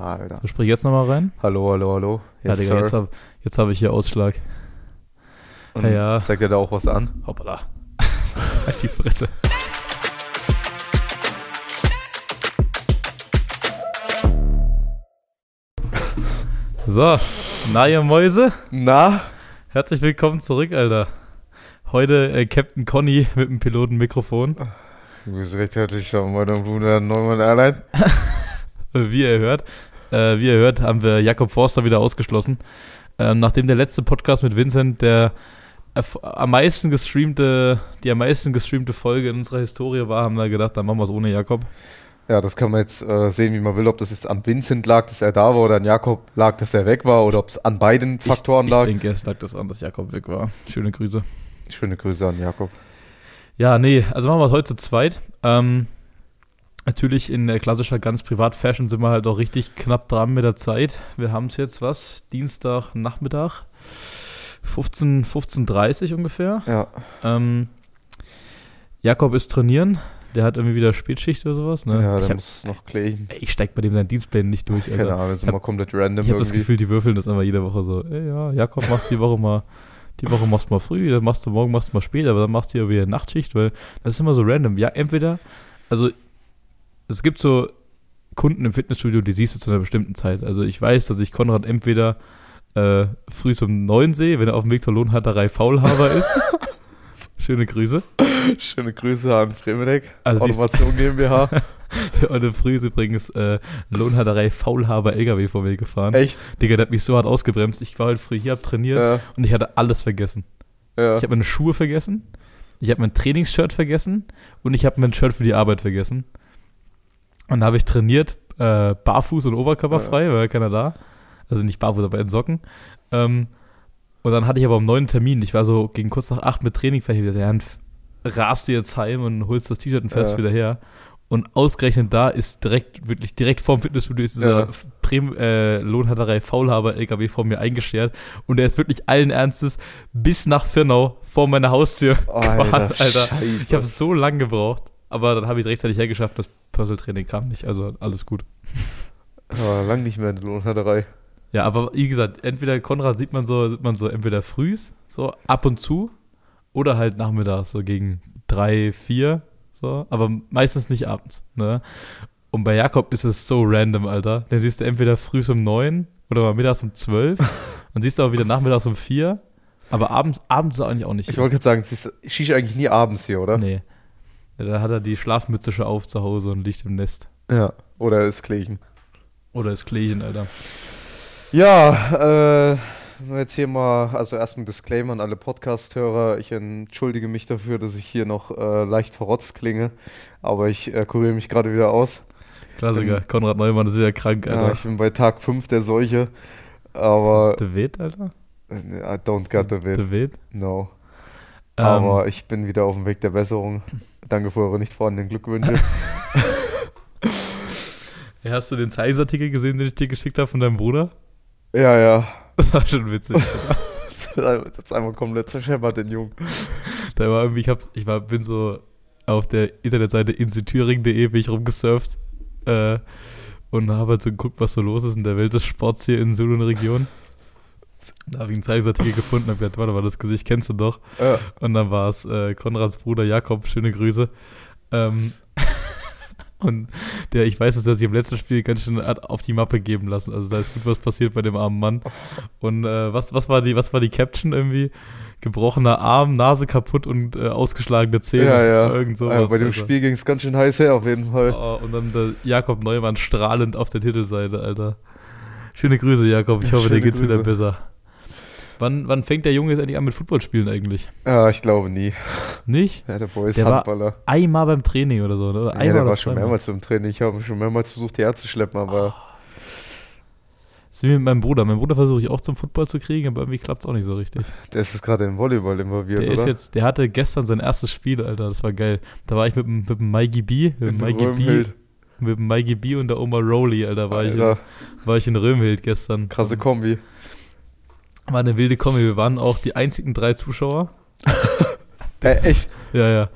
Alter. So, sprich jetzt nochmal rein. Hallo, hallo, hallo. ja, Digga, jetzt habe hab ich hier Ausschlag. Und ja, ja. Zeigt er da auch was an? Hoppala. halt die Fresse. So, na ihr Mäuse, Na? herzlich willkommen zurück, Alter. Heute äh, Captain Conny mit dem Pilotenmikrofon. Du bist recht herzlich an meinem Bruder Neumann Airline. Wie ihr hört, äh, wie ihr hört, haben wir Jakob Forster wieder ausgeschlossen. Ähm, nachdem der letzte Podcast mit Vincent der am meisten gestreamte, die am meisten gestreamte Folge in unserer Historie war, haben wir gedacht, dann machen wir es ohne Jakob. Ja, das kann man jetzt äh, sehen, wie man will, ob das jetzt an Vincent lag, dass er da war, oder an Jakob lag, dass er weg war, oder ob es an beiden Faktoren ich, lag. Ich denke, es lag das an, dass Jakob weg war. Schöne Grüße. Schöne Grüße an Jakob. Ja, nee, also machen wir es heute zu zweit. Ähm, natürlich in klassischer ganz Privat-Fashion sind wir halt auch richtig knapp dran mit der Zeit. Wir haben es jetzt, was? Dienstag, Nachmittag? 15, 15.30 ungefähr. Ja, Ähm, Jakob ist trainieren. Der hat irgendwie wieder Spätschicht oder sowas. Ne? ja ich, der muss noch klären. ich steig bei dem seinen Dienstplänen nicht durch. Keine Alter. Ahnung, das ist immer komplett random Ich habe das. Gefühl, die würfeln das einfach jede Woche so. Ey, ja, Jakob, machst die Woche mal, die Woche machst du mal früh, dann machst du morgen, machst du mal spät, aber dann machst du ja wieder Nachtschicht, weil das ist immer so random. Ja, entweder, also es gibt so Kunden im Fitnessstudio, die siehst du zu einer bestimmten Zeit. Also ich weiß, dass ich Konrad entweder äh, früh um neun sehe, wenn er auf dem Weg zur Lohnhalterei Faulhaber ist. Schöne Grüße. Schöne Grüße an Fremedeck, Also Automation GmbH. Heute früh ist übrigens äh, Lohnhalterei Faulhaber LKW vor mir gefahren. Echt? Digga, der hat mich so hart ausgebremst. Ich war heute früh hier, hab trainiert Ja, und ich hatte alles vergessen. ja. Ich habe meine Schuhe vergessen, ich habe mein Trainingsshirt vergessen und ich habe mein Shirt für die Arbeit vergessen. Und da habe ich trainiert, äh, barfuß und oberkörperfrei, weil keiner da. Also nicht barfuß, aber in Socken. Ähm, und dann hatte ich aber um neun Termin. Ich war so gegen kurz nach acht mit Training verhebelt. Ja, dann rast du jetzt heim und holst das T-Shirt und fährst Ja. wieder her. Und ausgerechnet da ist direkt, wirklich direkt vorm Fitnessstudio ist dieser Ja. Prem, äh, Lohnhalterei Faulhaber LKW vor mir eingeschert. Und der ist wirklich allen Ernstes bis nach Firnau vor meiner Haustür gefahren, Alter. Scheiße. Ich habe so lange gebraucht, aber dann habe ich es rechtzeitig hergeschafft. Das Personal Training kam nicht, also alles gut. Aber lang nicht mehr in der Lohnhalterei. Ja, aber wie gesagt, entweder Konrad sieht man so, sieht man so entweder frühs, so ab und zu, oder halt nachmittags, so gegen drei, vier, so, aber meistens nicht abends, ne? Und bei Jakob ist es so random, Alter. Den siehst du entweder frühs um neun oder mal mittags um zwölf. dann siehst du aber wieder nachmittags um vier. Aber abends, abends ist eigentlich auch nicht Ich wollte gerade sagen, siehst du, ich schieße eigentlich nie abends hier, oder? Nee. Ja, da hat er die Schlafmütze schon auf zu Hause und liegt im Nest. Ja. Oder ist Klechen. Oder ist Klechen, Alter. Ja, äh, jetzt hier mal, also erstmal ein Disclaimer an alle Podcast-Hörer. Ich entschuldige mich dafür, dass ich hier noch äh, leicht verrotzt klinge, aber ich äh, kuriere mich gerade wieder aus. Klassiker. Ähm, Konrad Neumann ist ja krank, Ja, Alter. ich bin bei Tag 5 der Seuche, aber De Witt, Alter? äh, I don't get the De Witt. no. Ähm, Aber ich bin wieder auf dem Weg der Besserung. Danke für eure nicht vorhandenen Glückwünsche. Ja, hast du den Zeitungsartikel gesehen, den ich dir geschickt habe von deinem Bruder? ja, ja. Das war schon witzig. Das ist einmal komplett zerscheppert, den Jungen. da war irgendwie, ich, hab's, ich war, bin so auf der Internetseite inselthüringen.de bin ich rumgesurft äh, und habe halt so geguckt, was so los ist in der Welt des Sports hier in Sulu Region. Da habe ich einen Zeitungsartikel gefunden und hab gedacht, warte mal, das Gesicht kennst du doch. Ja. Und dann war es äh, Konrads Bruder Jakob, schöne Grüße. Ähm, und der, ich weiß, dass er sich im letzten Spiel ganz schön hat auf die Mappe geben lassen. Also da ist gut was passiert bei dem armen Mann. Und äh, was, was, war die, was war die Caption irgendwie? Gebrochener Arm, Nase kaputt und äh, ausgeschlagene Zähne. Ja, ja. Irgend sowas, Also bei dem Alter. Spiel ging es ganz schön heiß her, auf jeden Fall. Oh, und dann der Jakob Neumann strahlend auf der Titelseite, Alter. Schöne Grüße, Jakob. Ich hoffe, dir Schöne geht's wieder Grüße. besser. Wann, wann fängt der Junge jetzt endlich an mit Football spielen eigentlich? Ja, ich glaube nie. Nicht? Ja, der Boy ist Der war Handballer. Einmal beim Training oder so? Oder Ja, einmal der oder war schon zweimal. mehrmals beim Training. Ich habe schon mehrmals versucht, hierher zu schleppen, aber Das ist wie mit meinem Bruder. Mein Bruder versuche ich auch zum Football zu kriegen, aber irgendwie klappt es auch nicht so richtig. der ist gerade in Volleyball involviert, Der oder? ist jetzt, der hatte gestern sein erstes Spiel, Alter. Das war geil. Da war ich mit dem, mit dem Mikey B, mit dem Mikey B, mit dem Mikey B und der Oma Rowley, Alter, war, ich in, Alter, war ich in Röhmhild gestern. krasse Kombi. War eine wilde Kombi. Wir waren auch die einzigen drei Zuschauer. Äh, echt? Ja, ja.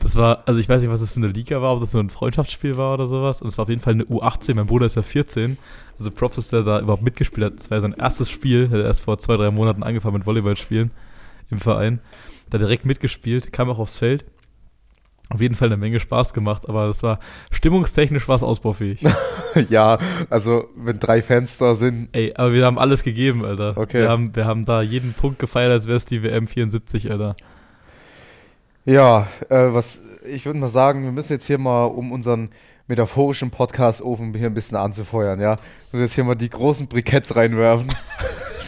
Das war, also ich weiß nicht, was das für eine Liga war, ob das nur ein Freundschaftsspiel war oder sowas. Und es war auf jeden Fall eine U18. Mein Bruder ist ja 14. Also Props, dass der da überhaupt mitgespielt hat. Das war ja sein erstes Spiel. Der hat erst vor zwei, drei Monaten angefangen mit Volleyballspielen im Verein. Da direkt mitgespielt, kam auch aufs Feld. Auf jeden Fall eine Menge Spaß gemacht, aber das war stimmungstechnisch war es ausbaufähig. ja, also wenn drei Fans da sind. Ey, aber wir haben alles gegeben, Alter. Okay. Wir haben, wir haben da jeden Punkt gefeiert, als wäre es die WM 74, Alter. Ja, äh, was ich würde mal sagen, wir müssen jetzt hier mal, um unseren metaphorischen Podcast-Ofen hier ein bisschen anzufeuern, ja, müssen jetzt hier mal die großen Briketts reinwerfen.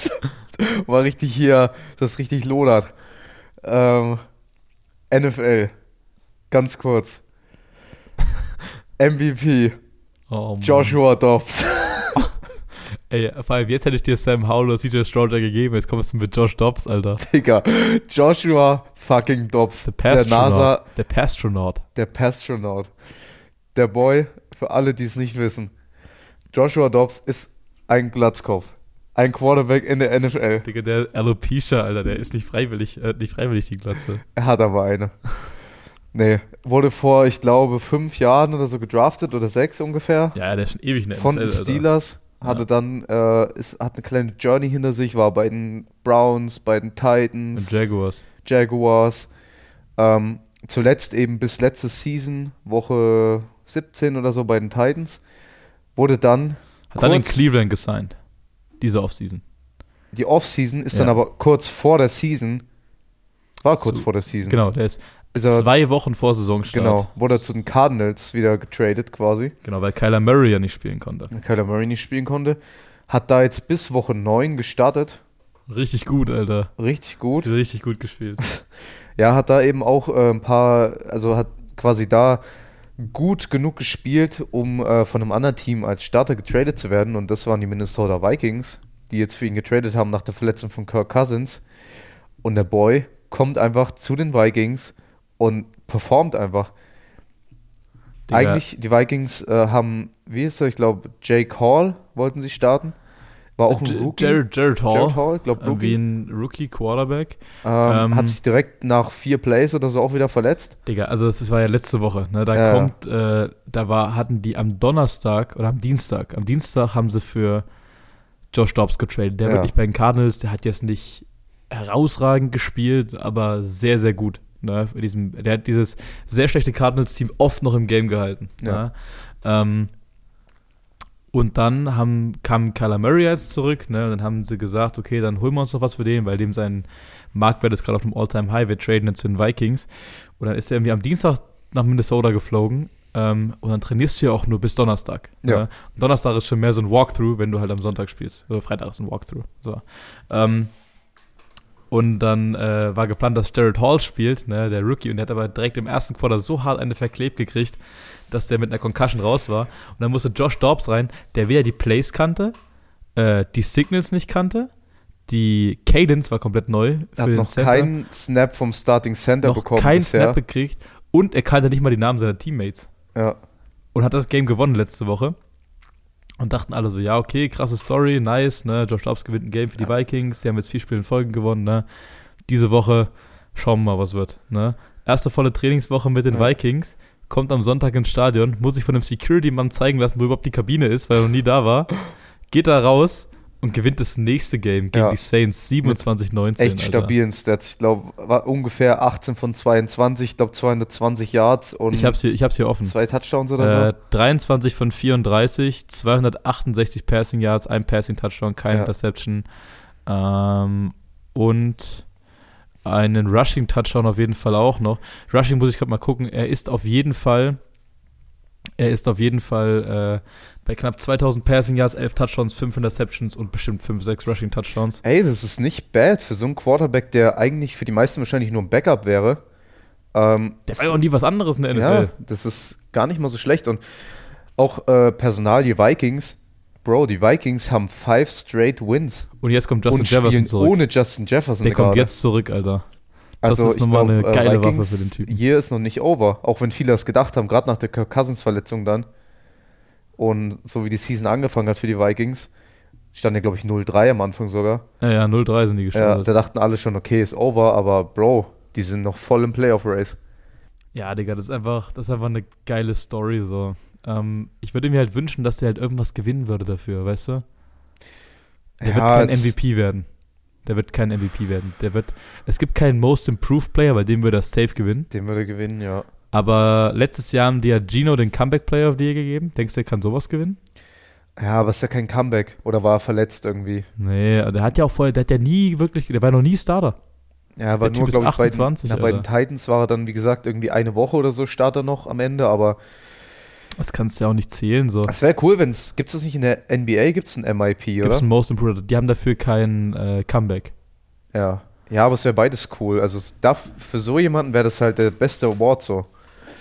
mal richtig hier, das richtig lodert. Ähm, NFL. Ganz kurz. MVP. Oh. Joshua Dobbs. Ey, vor allem jetzt hätte ich dir Sam Howell oder CJ Stroud gegeben, jetzt kommst du mit Josh Dobbs, Alter. Digga. Joshua fucking Dobbs. Der NASA, Pastronaut. Der Pastronaut. der Pastronaut. Der Boy, für alle, die es nicht wissen. Joshua Dobbs ist ein Glatzkopf. Ein Quarterback in der NFL. Digga, der Alopecia, Alter, der ist nicht freiwillig, äh, nicht freiwillig die Glatze. Er hat aber eine. Nee, wurde vor, ich glaube, fünf Jahren oder so gedraftet oder sechs ungefähr. Ja, der ist schon ewig in der von den. Steelers. Hatte Ja. dann, äh, ist, hat eine kleine Journey hinter sich, war bei den Browns, bei den Titans. Und Jaguars. Jaguars. Ähm, zuletzt eben bis letzte Season, Woche 17 oder so bei den Titans. Wurde dann, Hat dann in Cleveland gesigned. Diese Offseason. die Offseason ist Ja. dann aber kurz vor der Season. War kurz So, vor der Season. Genau, der ist zwei Wochen vor Saisonstart. genau, wurde er zu den Cardinals wieder getradet quasi. Genau, weil Kyler Murray ja nicht spielen konnte. weil Kyler Murray nicht spielen konnte. Hat da jetzt bis Woche 9 gestartet. Richtig gut, Alter. Richtig gut. Richtig gut gespielt. Ja, hat da eben auch äh, ein paar, also hat quasi da gut genug gespielt, um äh, von einem anderen Team als Starter getradet zu werden. Und das waren die Minnesota Vikings, die jetzt für ihn getradet haben nach der Verletzung von Kirk Cousins. Und der Boy kommt einfach zu den Vikings und performt einfach. Digga, Eigentlich, die Vikings äh, haben, wie ist er, ich glaube, Jake Hall wollten sie starten. War auch ein Rookie. Jared, Jared Hall. Jared Hall, glaube Irgendwie Rookie. ein Rookie-Quarterback. Ähm, ähm, hat sich direkt nach vier Plays oder so auch wieder verletzt. Digga, also das, das war ja letzte Woche. Ne? Da Ja. kommt, äh, da war, hatten die am Donnerstag oder am Dienstag, am Dienstag haben sie für Josh Dobbs getradet. Der Ja. wird nicht bei den Cardinals, der hat jetzt nicht herausragend gespielt, aber sehr, sehr gut. Ne? Diesem, der hat dieses sehr schlechte Cardinals-Team oft noch im Game gehalten. Ja. Ne? Ähm, und dann haben, kam Kyler Murray jetzt zurück, ne? Und dann haben sie gesagt, okay, dann holen wir uns noch was für den, weil dem sein Marktwert ist gerade auf dem All-Time-High, wir traden ihn zu den Vikings. Und dann ist er irgendwie am Dienstag nach Minnesota geflogen. Ähm, und dann trainierst du ja auch nur bis Donnerstag. Ja. Ne? Donnerstag ist schon mehr so ein Walkthrough, wenn du halt am Sonntag spielst. Also Freitag ist ein Walkthrough. So. Ähm, und dann äh, war geplant, dass Jared Hall spielt, ne, der Rookie, und der hat aber direkt im ersten Quarter so hart eine verklebt gekriegt, dass der mit einer Concussion raus war. Und dann musste Josh Dobbs rein, der weder die Plays kannte, äh, die Signals nicht kannte, die Cadence war komplett neu Er hat noch keinen Snap vom Starting Center noch bekommen keinen bisher. Snap gekriegt und er kannte nicht mal die Namen seiner Teammates ja. und hat das Game gewonnen letzte Woche. Und dachten alle so, ja, okay, krasse Story, nice, ne? Josh Dobbs gewinnt ein Game für die Vikings, die haben jetzt vier Spiele in Folge gewonnen, ne? Diese Woche schauen wir mal, was wird, ne? Erste volle Trainingswoche mit den Ja. Vikings, kommt am Sonntag ins Stadion, muss sich von einem Security-Mann zeigen lassen, wo überhaupt die Kabine ist, weil er noch nie da war, geht da raus und gewinnt das nächste Game gegen Ja. die Saints 27-19. Echt stabilen Stats. Ich glaube, war ungefähr 18 von 22, ich glaube 220 Yards und Ich hab's hier, ich hab's hier offen. zwei Touchdowns oder Äh, 23 von 34, 268 Passing Yards, ein Passing Touchdown, keine Ja. Interception ähm, und einen Rushing Touchdown auf jeden Fall auch noch. Rushing muss ich gerade mal gucken. Er ist auf jeden Fall, er ist auf jeden Fall äh, bei knapp 2000 Passing Yards, 11 Touchdowns, 5 Interceptions und bestimmt 5, 6 Rushing Touchdowns. Ey, das ist nicht bad für so einen Quarterback, der eigentlich für die meisten wahrscheinlich nur ein Backup wäre. Ähm, Der war ja auch nie was anderes in der NFL. Ja, das ist gar nicht mal so schlecht. Und auch äh, Personal, die Vikings, Bro, die Vikings haben five straight wins Und jetzt kommt Justin und Jefferson zurück. ohne Justin Jefferson Der kommt gerade. jetzt zurück, Alter. Das Also ist ich nochmal glaub, eine geile äh, Waffe Vikings für den Typen. Year ist noch nicht over, auch wenn viele das gedacht haben, gerade nach der Kirk Cousins Verletzung dann. Und so wie die Season angefangen hat für die Vikings, stand ja glaube ich 0-3 am Anfang sogar. Ja, ja, 0-3 sind die Ja, gestartet. da dachten alle schon, okay, ist over, aber Bro, die sind noch voll im Playoff Race. Ja, Digga, das ist einfach, das ist einfach eine geile Story so. Ähm, ich würde mir halt wünschen, dass der halt irgendwas gewinnen würde dafür, weißt du? Der Ja, wird kein MVP werden. Der wird kein MVP werden. Der wird. Es gibt keinen Most Improved Player, weil dem würde er safe gewinnen. Den würde er gewinnen, ja. Aber letztes Jahr haben die ja Gino den Comeback Player of the Year gegeben. Denkst du, der kann sowas gewinnen? Ja, aber ist ja kein Comeback. Oder war er verletzt irgendwie? Nee, der hat ja auch vorher, der hat ja nie wirklich, der war noch nie Starter. Ja, er war nur, glaube ich, bei den, 28, na, bei den. Titans war er dann, wie gesagt, irgendwie eine Woche oder so Starter noch am Ende, aber Das kannst du ja auch nicht zählen, so. es wäre cool, wenn es, gibt es das nicht in der NBA, gibt es ein MIP, Gibt oder? es einen Most Improved? Die haben dafür kein äh, Comeback. Ja. Ja, aber es wäre beides cool. Also darf, für so jemanden wäre das halt der beste Award so.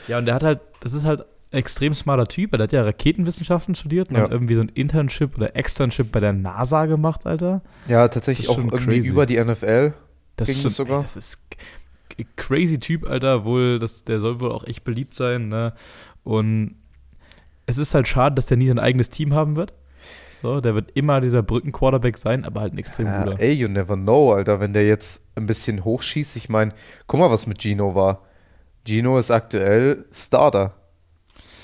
Ja, und der hat halt, das ist halt ein extrem smarter Typ. Der hat ja Raketenwissenschaften studiert und Ja. hat irgendwie so ein Internship oder Externship bei der NASA gemacht, Alter. Ja, tatsächlich Das auch irgendwie crazy. über die NFL. Das Ging ist das schon, sogar? Ey, das ist crazy Typ, Alter. Wohl, das, der soll wohl auch echt beliebt sein, ne? Und es ist halt schade, dass der nie sein eigenes Team haben wird. So, der wird immer dieser Brücken-Quarterback sein, aber halt ein extrem Ja, guter. ey, you never know, Alter, wenn der jetzt ein bisschen hochschießt. Ich meine, guck mal, was mit Gino war. Gino ist aktuell Starter.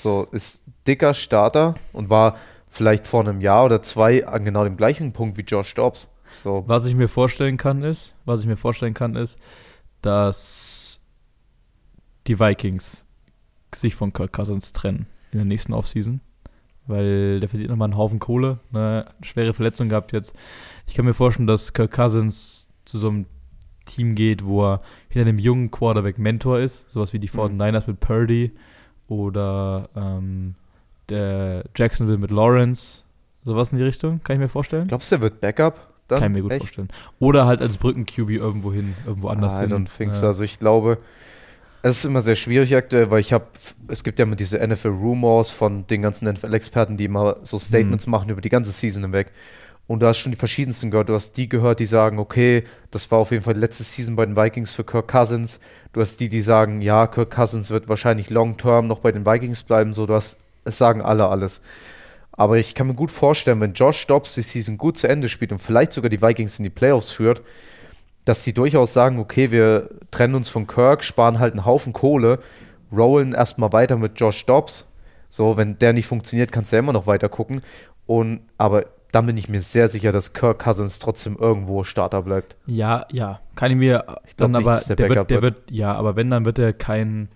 So, ist dicker Starter und war vielleicht vor einem Jahr oder zwei an genau dem gleichen Punkt wie Josh Dobbs. So, Was ich mir vorstellen kann, ist, was ich mir vorstellen kann, ist, dass die Vikings sich von Kirk Cousins trennen in der nächsten Offseason. Weil der verdient nochmal einen Haufen Kohle. Ne? Schwere Verletzung gehabt jetzt. Ich kann mir vorstellen, dass Kirk Cousins zu so einem Team geht, wo er hinter einem jungen Quarterback Mentor ist. Sowas wie die Mhm. 49ers mit Purdy oder ähm, der Jacksonville mit Lawrence. Sowas in die Richtung, kann ich mir vorstellen. glaubst du, der wird Backup? Dann? Kann ich mir gut Echt? vorstellen. Oder halt als Brücken-QB irgendwo hin, irgendwo anders I hin. don't think so. Also ich glaube, es ist immer sehr schwierig aktuell, weil ich habe, es gibt ja immer diese NFL-Rumors von den ganzen NFL-Experten, die immer so Statements machen über die ganze Season hinweg. Und du hast schon die verschiedensten gehört. Du hast die gehört, die sagen, okay, das war auf jeden Fall die letzte Season bei den Vikings für Kirk Cousins. Du hast die, die sagen, ja, Kirk Cousins wird wahrscheinlich long-term noch bei den Vikings bleiben. So, du hast, es sagen alle alles. Aber ich kann mir gut vorstellen, wenn Josh Dobbs die Season gut zu Ende spielt und vielleicht sogar die Vikings in die Playoffs führt, dass die durchaus sagen, okay, wir trennen uns von Kirk, sparen halt einen Haufen Kohle, rollen erstmal weiter mit Josh Dobbs. So, wenn der nicht funktioniert, kannst du ja immer noch weiter gucken. Und, aber dann bin ich mir sehr sicher, dass Kirk Cousins trotzdem irgendwo Starter bleibt. Ja, ja. Kann ich mir Ich dann nicht, aber, der der, wird, der wird. wird, ja, aber wenn, dann wird er kein,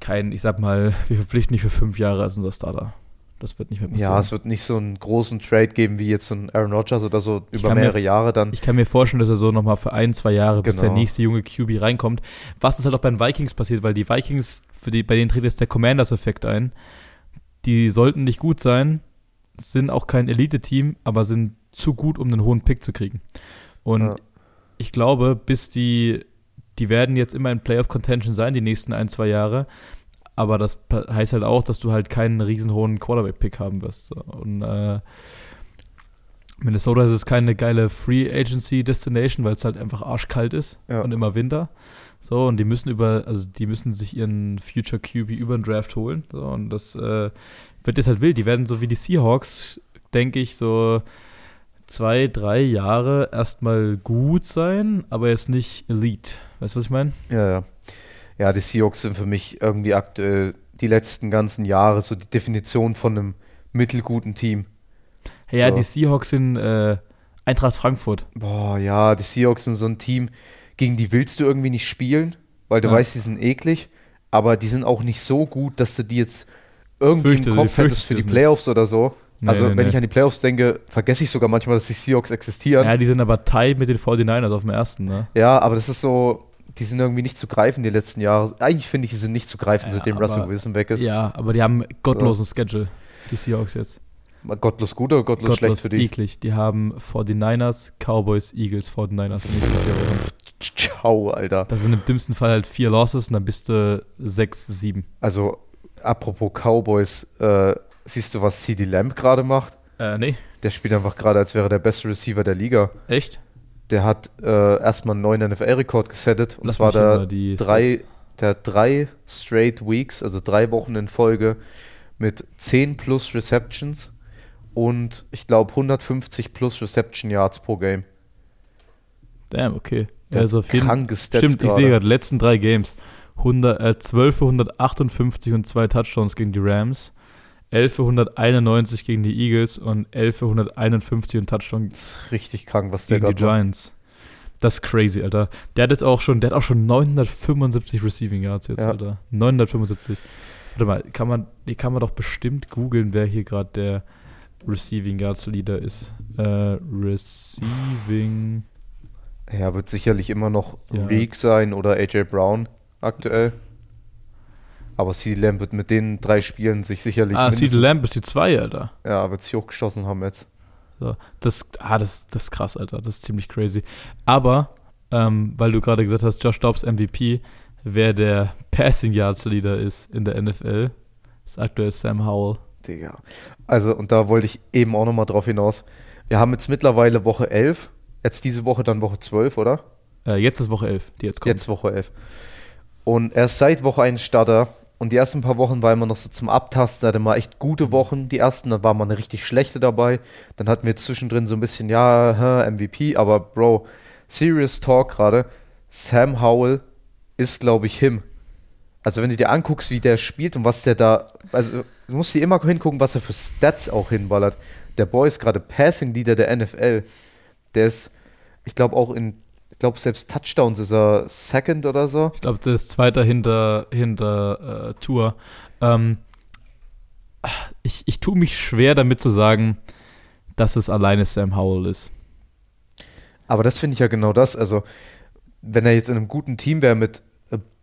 kein, ich sag mal, wir verpflichten nicht für fünf Jahre als unser Starter. Das wird nicht mehr passieren. Ja, es wird nicht so einen großen Trade geben wie jetzt so ein Aaron Rodgers oder so über mir mehrere f- Jahre dann. Ich kann mir vorstellen, dass er so nochmal für ein, zwei Jahre, bis der Genau. nächste junge QB reinkommt. Was ist halt auch bei den Vikings passiert, weil die Vikings, für die, bei denen tritt jetzt der Commanders-Effekt ein. Die sollten nicht gut sein, sind auch kein Elite-Team, aber sind zu gut, um einen hohen Pick zu kriegen. Und Ja. ich glaube, bis die, die werden jetzt immer in Playoff-Contention sein, die nächsten ein, zwei Jahre. Aber das heißt halt auch, dass du halt keinen riesen hohen Quarterback-Pick haben wirst. Und äh, Minnesota ist es keine geile Free Agency Destination, weil es halt einfach arschkalt ist Ja. und immer Winter. So, und die müssen über, also die müssen sich ihren Future QB über den Draft holen. So, und das äh, wird jetzt halt wild. Die werden so wie die Seahawks, denke ich, so zwei, drei Jahre erstmal gut sein, aber jetzt nicht Elite. Weißt du, was ich meine? Ja, ja. Ja, die Seahawks sind für mich irgendwie aktuell die letzten ganzen Jahre so die Definition von einem mittelguten Team. Ja, So. die Seahawks sind äh, Eintracht Frankfurt. Boah, ja, die Seahawks sind so ein Team, gegen die willst du irgendwie nicht spielen, weil du Ja. weißt, die sind eklig, aber die sind auch nicht so gut, dass du die jetzt irgendwie Fürchte- im Kopf hättest für die es nicht. Playoffs oder so. Nee, also, nee, wenn nee. ich an die Playoffs denke, vergesse ich sogar manchmal, dass die Seahawks existieren. Ja, die sind aber tied mit den 49ers auf dem ersten, ne? Ja, aber das ist so, die sind irgendwie nicht zu greifen die letzten Jahre. Eigentlich finde ich, die sind nicht zu greifen, Ja, seitdem aber- Russell Wilson weg ist. Ja, aber die haben gottlosen Schedule, die Seahawks jetzt. Gottlos gut oder gottlos, schlecht für die? eklig. Die haben 49ers, Cowboys, Eagles, 49ers in den nächsten vier Wochen. Ciao, Alter. Das sind im dümmsten Fall halt vier Losses und dann bist du 6, 7. Also, apropos Cowboys, äh, siehst du, was CD Lamb gerade macht? Äh, nee. Der spielt einfach gerade, als wäre der beste Receiver der Liga. Echt? Der hat äh, erstmal einen neuen NFL-Rekord gesettet. Und Lass zwar der drei, der hat drei straight Weeks, also drei Wochen in Folge mit 10 plus Receptions und ich glaube 150 plus Reception Yards pro Game. Damn, okay. Der also auf jeden Stats Stimmt, ich sehe gerade, letzten drei Games. 100, äh, 12 für 158 und zwei Touchdowns gegen die Rams. 11 für 191 gegen die Eagles und 11 für 151 und Touchdown Das ist richtig krank, was der gegen die. Giants. Das ist crazy, Alter. Der hat jetzt auch schon, der hat auch schon 975 Receiving Yards jetzt, Ja. Alter. 975. Warte mal, kann man, die kann man doch bestimmt googeln, wer hier gerade der Receiving Yards Leader ist. Äh, Receiving. Ja, wird sicherlich immer noch Ja. Reek sein oder AJ Brown aktuell. Aber CeeDee Lamb wird mit den drei Spielen sich sicherlich Ah, CeeDee Lamb ist die 2, Alter. ja, wird sich hochgeschossen haben jetzt. So, das, ah, das, das ist krass, Alter. Das ist ziemlich crazy. Aber, ähm, weil du gerade gesagt hast, Josh Dobbs MVP, wer der Passing Yards Leader ist in der NFL, ist aktuell Sam Howell. Digga. Also, und da wollte ich eben auch nochmal drauf hinaus. Wir haben jetzt mittlerweile Woche 11. Jetzt diese Woche dann Woche 12, oder? Äh, jetzt ist Woche 11, die jetzt kommt. Jetzt Woche 11. Und er ist seit Woche 1 Starter. Und die ersten paar Wochen war immer noch so zum Abtasten. Er hatte mal echt gute Wochen, die ersten. Dann war mal eine richtig schlechte dabei. Dann hatten wir zwischendrin so ein bisschen, ja, MVP. Aber Bro, serious talk gerade. Sam Howell ist, glaube ich, him. Also wenn du dir anguckst, wie der spielt und was der da, also du musst dir immer hingucken, was er für Stats auch hinballert. Der Boy ist gerade Passing Leader der NFL. Der ist, ich glaube auch in, ich glaube selbst Touchdowns ist er Second oder so. Ich glaube, der ist Zweiter hinter, hinter äh, Tour. Ähm, ich, ich tue mich schwer damit zu sagen, dass es alleine Sam Howell ist. Aber das finde ich ja genau das. Also wenn er jetzt in einem guten Team wäre mit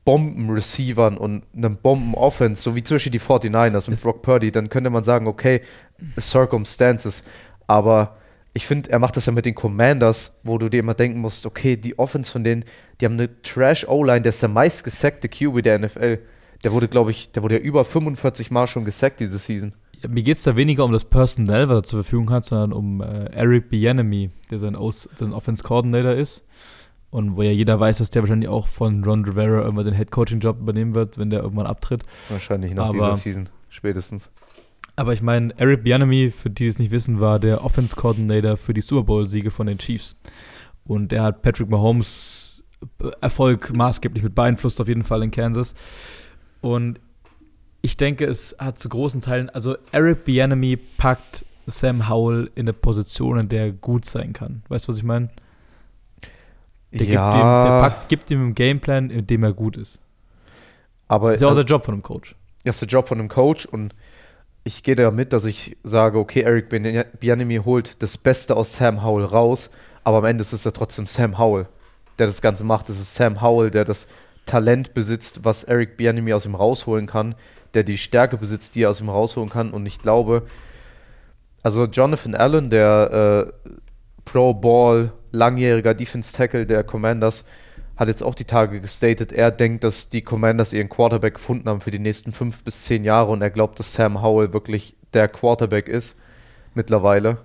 Bomben-Receivern und einem Bomben-Offense, so wie zum Beispiel die 49ers mit Brock Purdy, dann könnte man sagen, okay, Circumstances. Aber ich finde, er macht das ja mit den Commanders, wo du dir immer denken musst, okay, die Offense von denen, die haben eine Trash-O-Line, der ist der meist gesackte QB der NFL. Der wurde, glaube ich, der wurde ja über 45 Mal schon gesackt diese Season. Ja, mir geht es da weniger um das Personell, was er zur Verfügung hat, sondern um äh, Eric Bieniemy, der sein, Aus sein Offense Coordinator ist. Und wo ja jeder weiß, dass der wahrscheinlich auch von Ron Rivera irgendwann den Head Coaching Job übernehmen wird, wenn der irgendwann abtritt. Wahrscheinlich nach Aber- dieser Season, spätestens. Aber ich meine, Eric Bieniemy, für die es nicht wissen, war der Offense Coordinator für die Super Bowl Siege von den Chiefs. Und er hat Patrick Mahomes äh, Erfolg maßgeblich mit beeinflusst auf jeden Fall in Kansas. Und ich denke, es hat zu großen Teilen, also Eric Bieniemy packt Sam Howell in eine Position, in der er gut sein kann. Weißt du, was ich meine? Der, gibt, ihm, der packt, gibt ihm einen Gameplan, in dem er gut ist. aber Das ist ja auch also, der Job von einem Coach. das ist der Job von einem Coach und ich gehe da mit, dass ich sage, okay, Eric Bieniemy holt das Beste aus Sam Howell raus, aber am Ende ist es ja trotzdem Sam Howell, der das Ganze macht. Es ist Sam Howell, der das Talent besitzt, was Eric Bieniemy aus ihm rausholen kann, der die Stärke besitzt, die er aus ihm rausholen kann. Und ich glaube, also Jonathan Allen, der äh, Pro Ball, langjähriger Defense Tackle der Commanders, hat jetzt auch die Tage gestatet, er denkt, dass die Commanders ihren Quarterback gefunden haben für die nächsten fünf bis zehn Jahre und er glaubt, dass Sam Howell wirklich der Quarterback ist mittlerweile.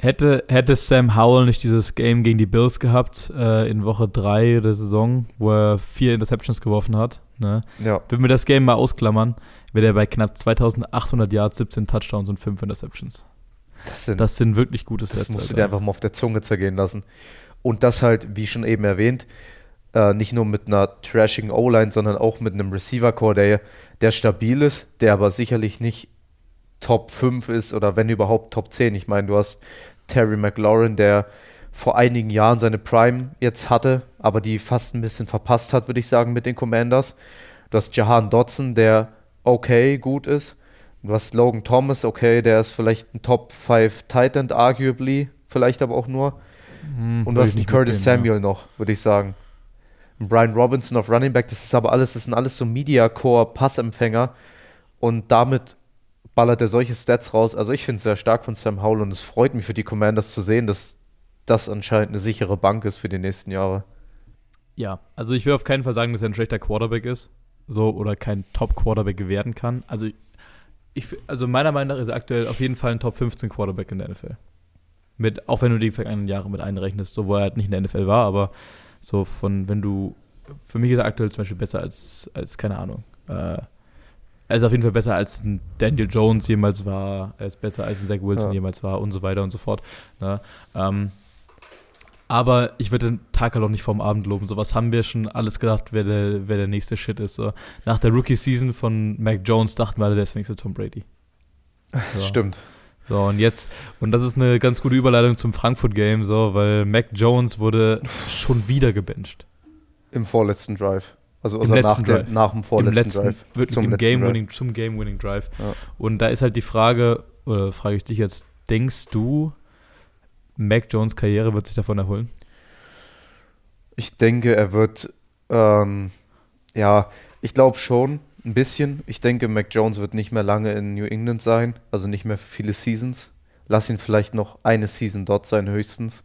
Hätte, hätte Sam Howell nicht dieses Game gegen die Bills gehabt äh, in Woche 3 der Saison, wo er vier Interceptions geworfen hat, ne? Ja, wenn wir das Game mal ausklammern, wäre er bei knapp 2800 Yards, 17 Touchdowns und 5 Interceptions. das, sind, Das sind wirklich gute das Stats. musst du Alter. dir einfach mal auf der Zunge zergehen lassen. Und das halt, wie schon eben erwähnt, äh, nicht nur mit einer trashigen O-Line, sondern auch mit einem Receiver-Core, der, der stabil ist, der aber sicherlich nicht Top 5 ist oder wenn überhaupt Top 10. Ich meine, du hast Terry McLaurin, der vor einigen Jahren seine Prime jetzt hatte, aber die fast ein bisschen verpasst hat, würde ich sagen, mit den Commanders. Du hast Jahan Dotson, der okay, gut ist. Du hast Logan Thomas, okay, der ist vielleicht ein Top 5 Tight End, arguably, vielleicht aber auch nur. Hm, Und du hast einen Curtis mitgehen, Samuel noch, würde ich sagen. Brian Robinson auf Running Back, das ist aber alles, das sind alles so Media Core Passempfänger und damit ballert er solche Stats raus. Also ich finde es sehr stark von Sam Howell und es freut mich für die Commanders zu sehen, dass das anscheinend eine sichere Bank ist für die nächsten Jahre. Ja. also ich will auf keinen Fall sagen, dass er ein schlechter Quarterback ist. So, oder kein Top-Quarterback werden kann. Also, ich, also meiner Meinung nach ist er aktuell auf jeden Fall ein Top 15 Quarterback in der NFL. Mit, auch wenn du die vergangenen Jahre mit einrechnest, so wo er halt nicht in der NFL war, aber so von, wenn du, für mich ist er aktuell zum Beispiel besser als, als keine Ahnung, äh, er ist auf jeden Fall besser als ein Daniel Jones jemals war, er ist besser als ein Zach Wilson Ja. jemals war und so weiter und so fort. Ne? Ähm, Aber ich würde den Tag halt auch nicht vorm Abend loben. So was haben wir schon alles gedacht, wer der, wer der nächste Shit ist. So. Nach der Rookie-Season von Mac Jones dachten wir alle, der ist der nächste Tom Brady. So. Stimmt. So, und jetzt, und das ist eine ganz gute Überleitung zum Frankfurt-Game, so, weil Mac Jones wurde schon wieder gebencht. Im vorletzten Drive. Also, Im also nach, Drive. nach dem vorletzten letzten, Drive. Wird Zum Game Drive. Winning, zum Game Winning Drive. Ja. Und da ist halt die Frage, oder frage ich dich jetzt, denkst du, Mac Jones Karriere wird sich davon erholen? Ich denke, er wird, ähm, ja, ich glaube schon, ein bisschen. Ich denke, Mac Jones wird nicht mehr lange in New England sein, also nicht mehr viele Seasons. Lass ihn vielleicht noch eine Season dort sein, höchstens.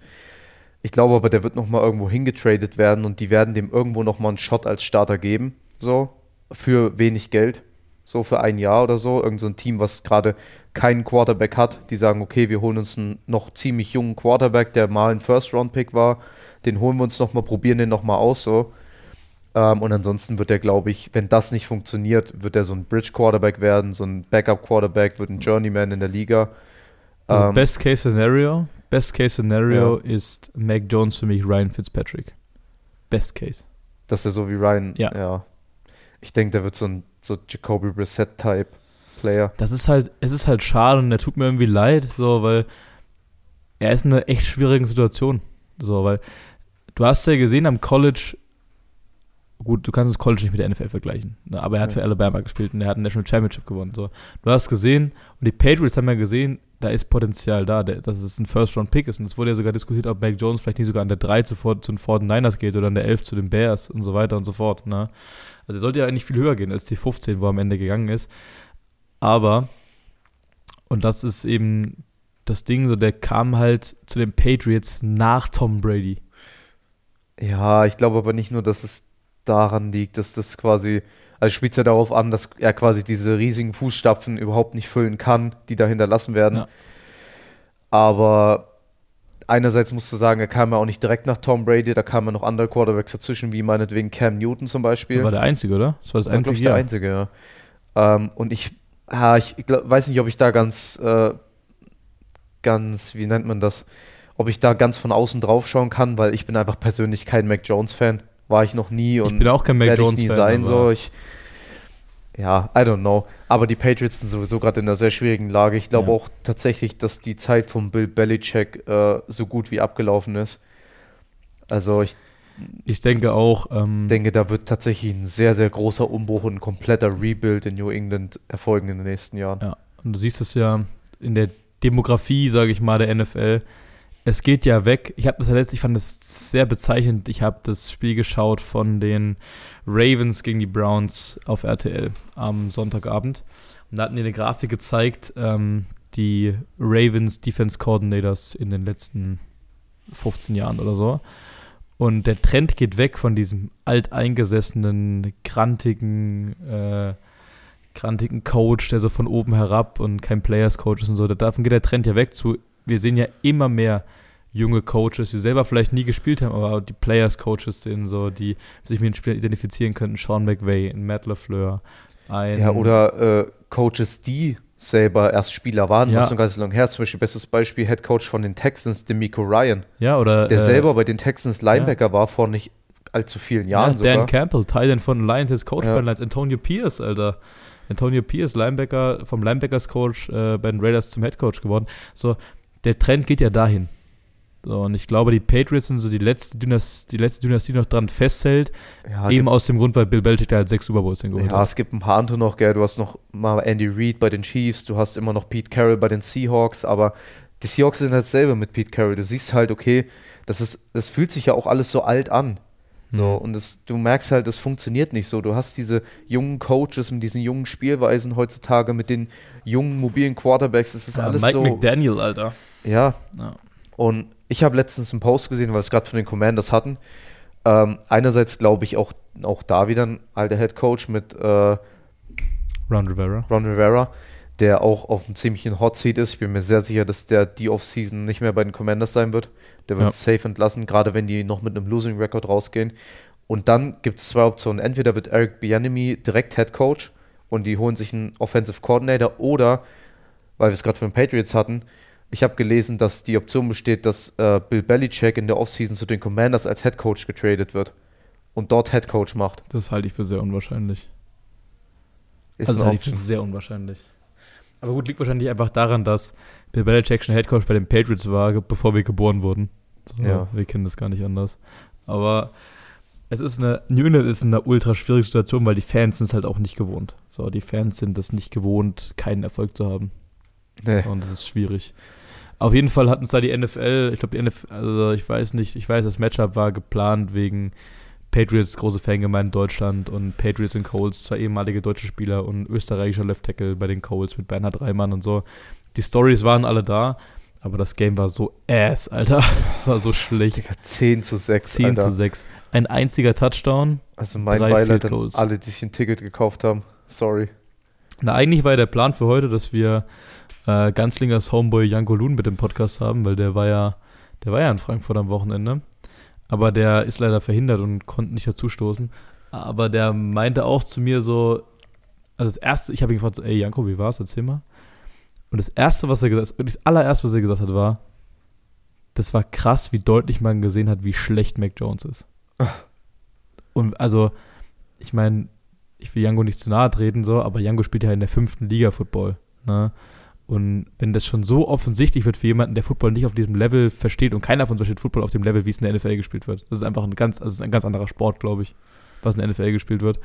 Ich glaube aber, der wird noch mal irgendwo hingetradet werden und die werden dem irgendwo noch mal einen Shot als Starter geben, so, für wenig Geld. So für ein Jahr oder so. Irgend so ein Team, was gerade keinen Quarterback hat, die sagen, okay, wir holen uns einen noch ziemlich jungen Quarterback, der mal ein First-Round-Pick war. Den holen wir uns noch mal, probieren den noch mal aus, so. Ähm, und ansonsten wird er, glaube ich, wenn das nicht funktioniert, wird er so ein Bridge-Quarterback werden, so ein Backup-Quarterback, wird ein Journeyman in der Liga. Also Ähm, Best Case Scenario, Best Case Scenario ist Mac Jones für mich Ryan Fitzpatrick. Best Case. dass er so wie Ryan, Ja. Ich denke, der wird so ein so Jacoby Brissett-Type-Player. Das ist halt, es ist halt schade und er tut mir irgendwie leid, so, weil er ist in einer echt schwierigen Situation. So, weil du hast ja gesehen am College, gut, du kannst das College nicht mit der NFL vergleichen, ne, aber er hat Ja. für Alabama gespielt und er hat ein National Championship gewonnen. So. Du hast gesehen, und die Patriots haben ja gesehen, da ist Potenzial da, der, dass es ein First-Round-Pick ist. Und es wurde ja sogar diskutiert, ob Mac Jones vielleicht nicht sogar an der 3 zu, Ford- zu den 49ers geht oder an der 11 zu den Bears und so weiter und so fort. Ne? Also er sollte ja eigentlich viel höher gehen als die 15, wo er am Ende gegangen ist. Aber, und das ist eben das Ding, so der kam halt zu den Patriots nach Tom Brady. Ja, ich glaube aber nicht nur, dass es daran liegt, dass das quasi, also spielt es ja darauf an, dass er quasi diese riesigen Fußstapfen überhaupt nicht füllen kann, die da hinterlassen werden. Ja. Aber einerseits musst du sagen, er kam ja auch nicht direkt nach Tom Brady, da kamen ja noch andere Quarterbacks dazwischen, wie meinetwegen Cam Newton zum Beispiel. Das war der Einzige, oder? Das war das War, einzige ich, der. Einzige, ja. Ähm, und ich, ja, ich glaub, weiß nicht, ob ich da ganz, äh, ganz, wie nennt man das, ob ich da ganz von außen drauf schauen kann, weil ich bin einfach persönlich kein Mac Jones-Fan. War ich noch nie und Ich bin auch kein Mac werde ich Jones nie Fan, sein. So. Ich, ja, I don't know. Aber die Patriots sind sowieso gerade in einer sehr schwierigen Lage. Ich glaube Ja. auch tatsächlich, dass die Zeit von Bill Belichick äh, so gut wie abgelaufen ist. Also ich Ich denke auch, ähm, denke, da wird tatsächlich ein sehr, sehr großer Umbruch und ein kompletter Rebuild in New England erfolgen in den nächsten Jahren. Ja, und du siehst es ja in der Demografie, sage ich mal, der NFL. Es geht ja weg. Ich habe das ja letztlich, ich fand das sehr bezeichnend. Ich habe das Spiel geschaut von den Ravens gegen die Browns auf RTL am Sonntagabend. Und da hatten die eine Grafik gezeigt, ähm, die Ravens Defense Coordinators in den letzten 15 Jahren oder so. Und der Trend geht weg von diesem alteingesessenen, grantigen, äh, grantigen Coach, der so von oben herab und kein Players Coach ist und so. Davon geht der Trend ja weg zu, wir sehen ja immer mehr junge Coaches, die selber vielleicht nie gespielt haben, aber die Players Coaches sind so, die sich mit den Spielern identifizieren könnten. Sean McVay, ein Matt LaFleur, ein Ja, oder äh, Coaches, die selber erst Spieler waren, Ja. was noch gar nicht so lange her. Zum Beispiel bestes Beispiel, Head Coach von den Texans, Demico Ryan, ja, oder der äh, selber bei den Texans Linebacker war vor nicht allzu vielen Jahren ja, sogar. Dan Campbell, Titan von Lions, jetzt Coach Ja. bei den Lions. Antonio Pierce, Alter. Antonio Pierce, Linebacker, vom Linebackers-Coach äh, bei den Raiders zum Head Coach geworden. So, der Trend geht ja dahin. So, und ich glaube, die Patriots sind so die letzte Dynastie, die letzte Dynastie noch dran festhält, ja, eben aus dem Grund, weil Bill Belichick da halt sechs Super Bowls hingeholt Ja, hat. es gibt ein paar andere noch, gell. Du hast noch mal Andy Reid bei den Chiefs, du hast immer noch Pete Carroll bei den Seahawks, aber die Seahawks sind halt selber mit Pete Carroll. Du siehst halt, okay, das ist, das fühlt sich ja auch alles so alt an. So, Mhm. und das, du merkst halt, das funktioniert nicht so. Du hast diese jungen Coaches mit diesen jungen Spielweisen heutzutage, mit den jungen mobilen Quarterbacks, das ist Ja, alles Mike so. McDaniel, Alter. Ja, Ja. und ich habe letztens einen Post gesehen, weil wir es gerade von den Commanders hatten. Ähm, einerseits glaube ich auch, auch da wieder ein alter Head Coach mit äh, Ron Rivera. Ron Rivera, der auch auf einem ziemlichen Hot Seat ist. Ich bin mir sehr sicher, dass der die Offseason nicht mehr bei den Commanders sein wird. Der wird Ja. safe entlassen, gerade wenn die noch mit einem Losing Record rausgehen. Und dann gibt es zwei Optionen. Entweder wird Eric Bieniemy direkt Head Coach und die holen sich einen Offensive Coordinator oder, weil wir es gerade von den Patriots hatten, ich habe gelesen, dass die Option besteht, dass äh, Bill Belichick in der Offseason zu den Commanders als Head Coach getradet wird und dort Head Coach macht. Das halte ich für sehr unwahrscheinlich. Ist also halte ich für sehr unwahrscheinlich. Aber gut, liegt wahrscheinlich einfach daran, dass Bill Belichick schon Headcoach bei den Patriots war, bevor wir geboren wurden. So, Ja. Wir kennen das gar nicht anders. Aber es ist eine, New England ist eine ultra schwierige Situation, weil die Fans sind es halt auch nicht gewohnt. So, die Fans sind es nicht gewohnt, keinen Erfolg zu haben. Nee. Und das ist schwierig. Auf jeden Fall hatten es da die NFL, ich glaube die NFL, also ich weiß nicht, ich weiß, das Matchup war geplant wegen Patriots, große Fangemeinde in Deutschland und Patriots und Colts, zwei ehemalige deutsche Spieler und österreichischer Left Tackle bei den Colts mit Bernhard Reimann und so. Die Stories waren alle da, aber das Game war so ass, Alter. Es war so schlecht. Digga, 10 zu 6. 10 Alter. zu 6. Ein einziger Touchdown. Also mein Drei Beileid an alle, die sich ein Ticket gekauft haben. Sorry. Na, eigentlich war ja der Plan für heute, dass wir äh, Ganzlingers Homeboy Janko Lun mit dem Podcast haben, weil der war ja, der war ja in Frankfurt am Wochenende. Aber der ist leider verhindert und konnte nicht dazustoßen. Aber der meinte auch zu mir so, also das erste, ich habe ihn gefragt, so, ey Janko, wie war's? Erzähl mal. Und das erste, was er gesagt hat, das allererste, was er gesagt hat, war, das war krass, wie deutlich man gesehen hat, wie schlecht Mac Jones ist. Und also, ich meine, ich will Jango nicht zu nahe treten, so, aber Jango spielt ja in der fünften Liga Football. Ne? Und wenn das schon so offensichtlich wird für jemanden, der Football nicht auf diesem Level versteht und keiner von uns versteht Football auf dem Level, wie es in der NFL gespielt wird. Das ist einfach ein ganz, also ein ganz anderer Sport, glaube ich, was in der NFL gespielt wird.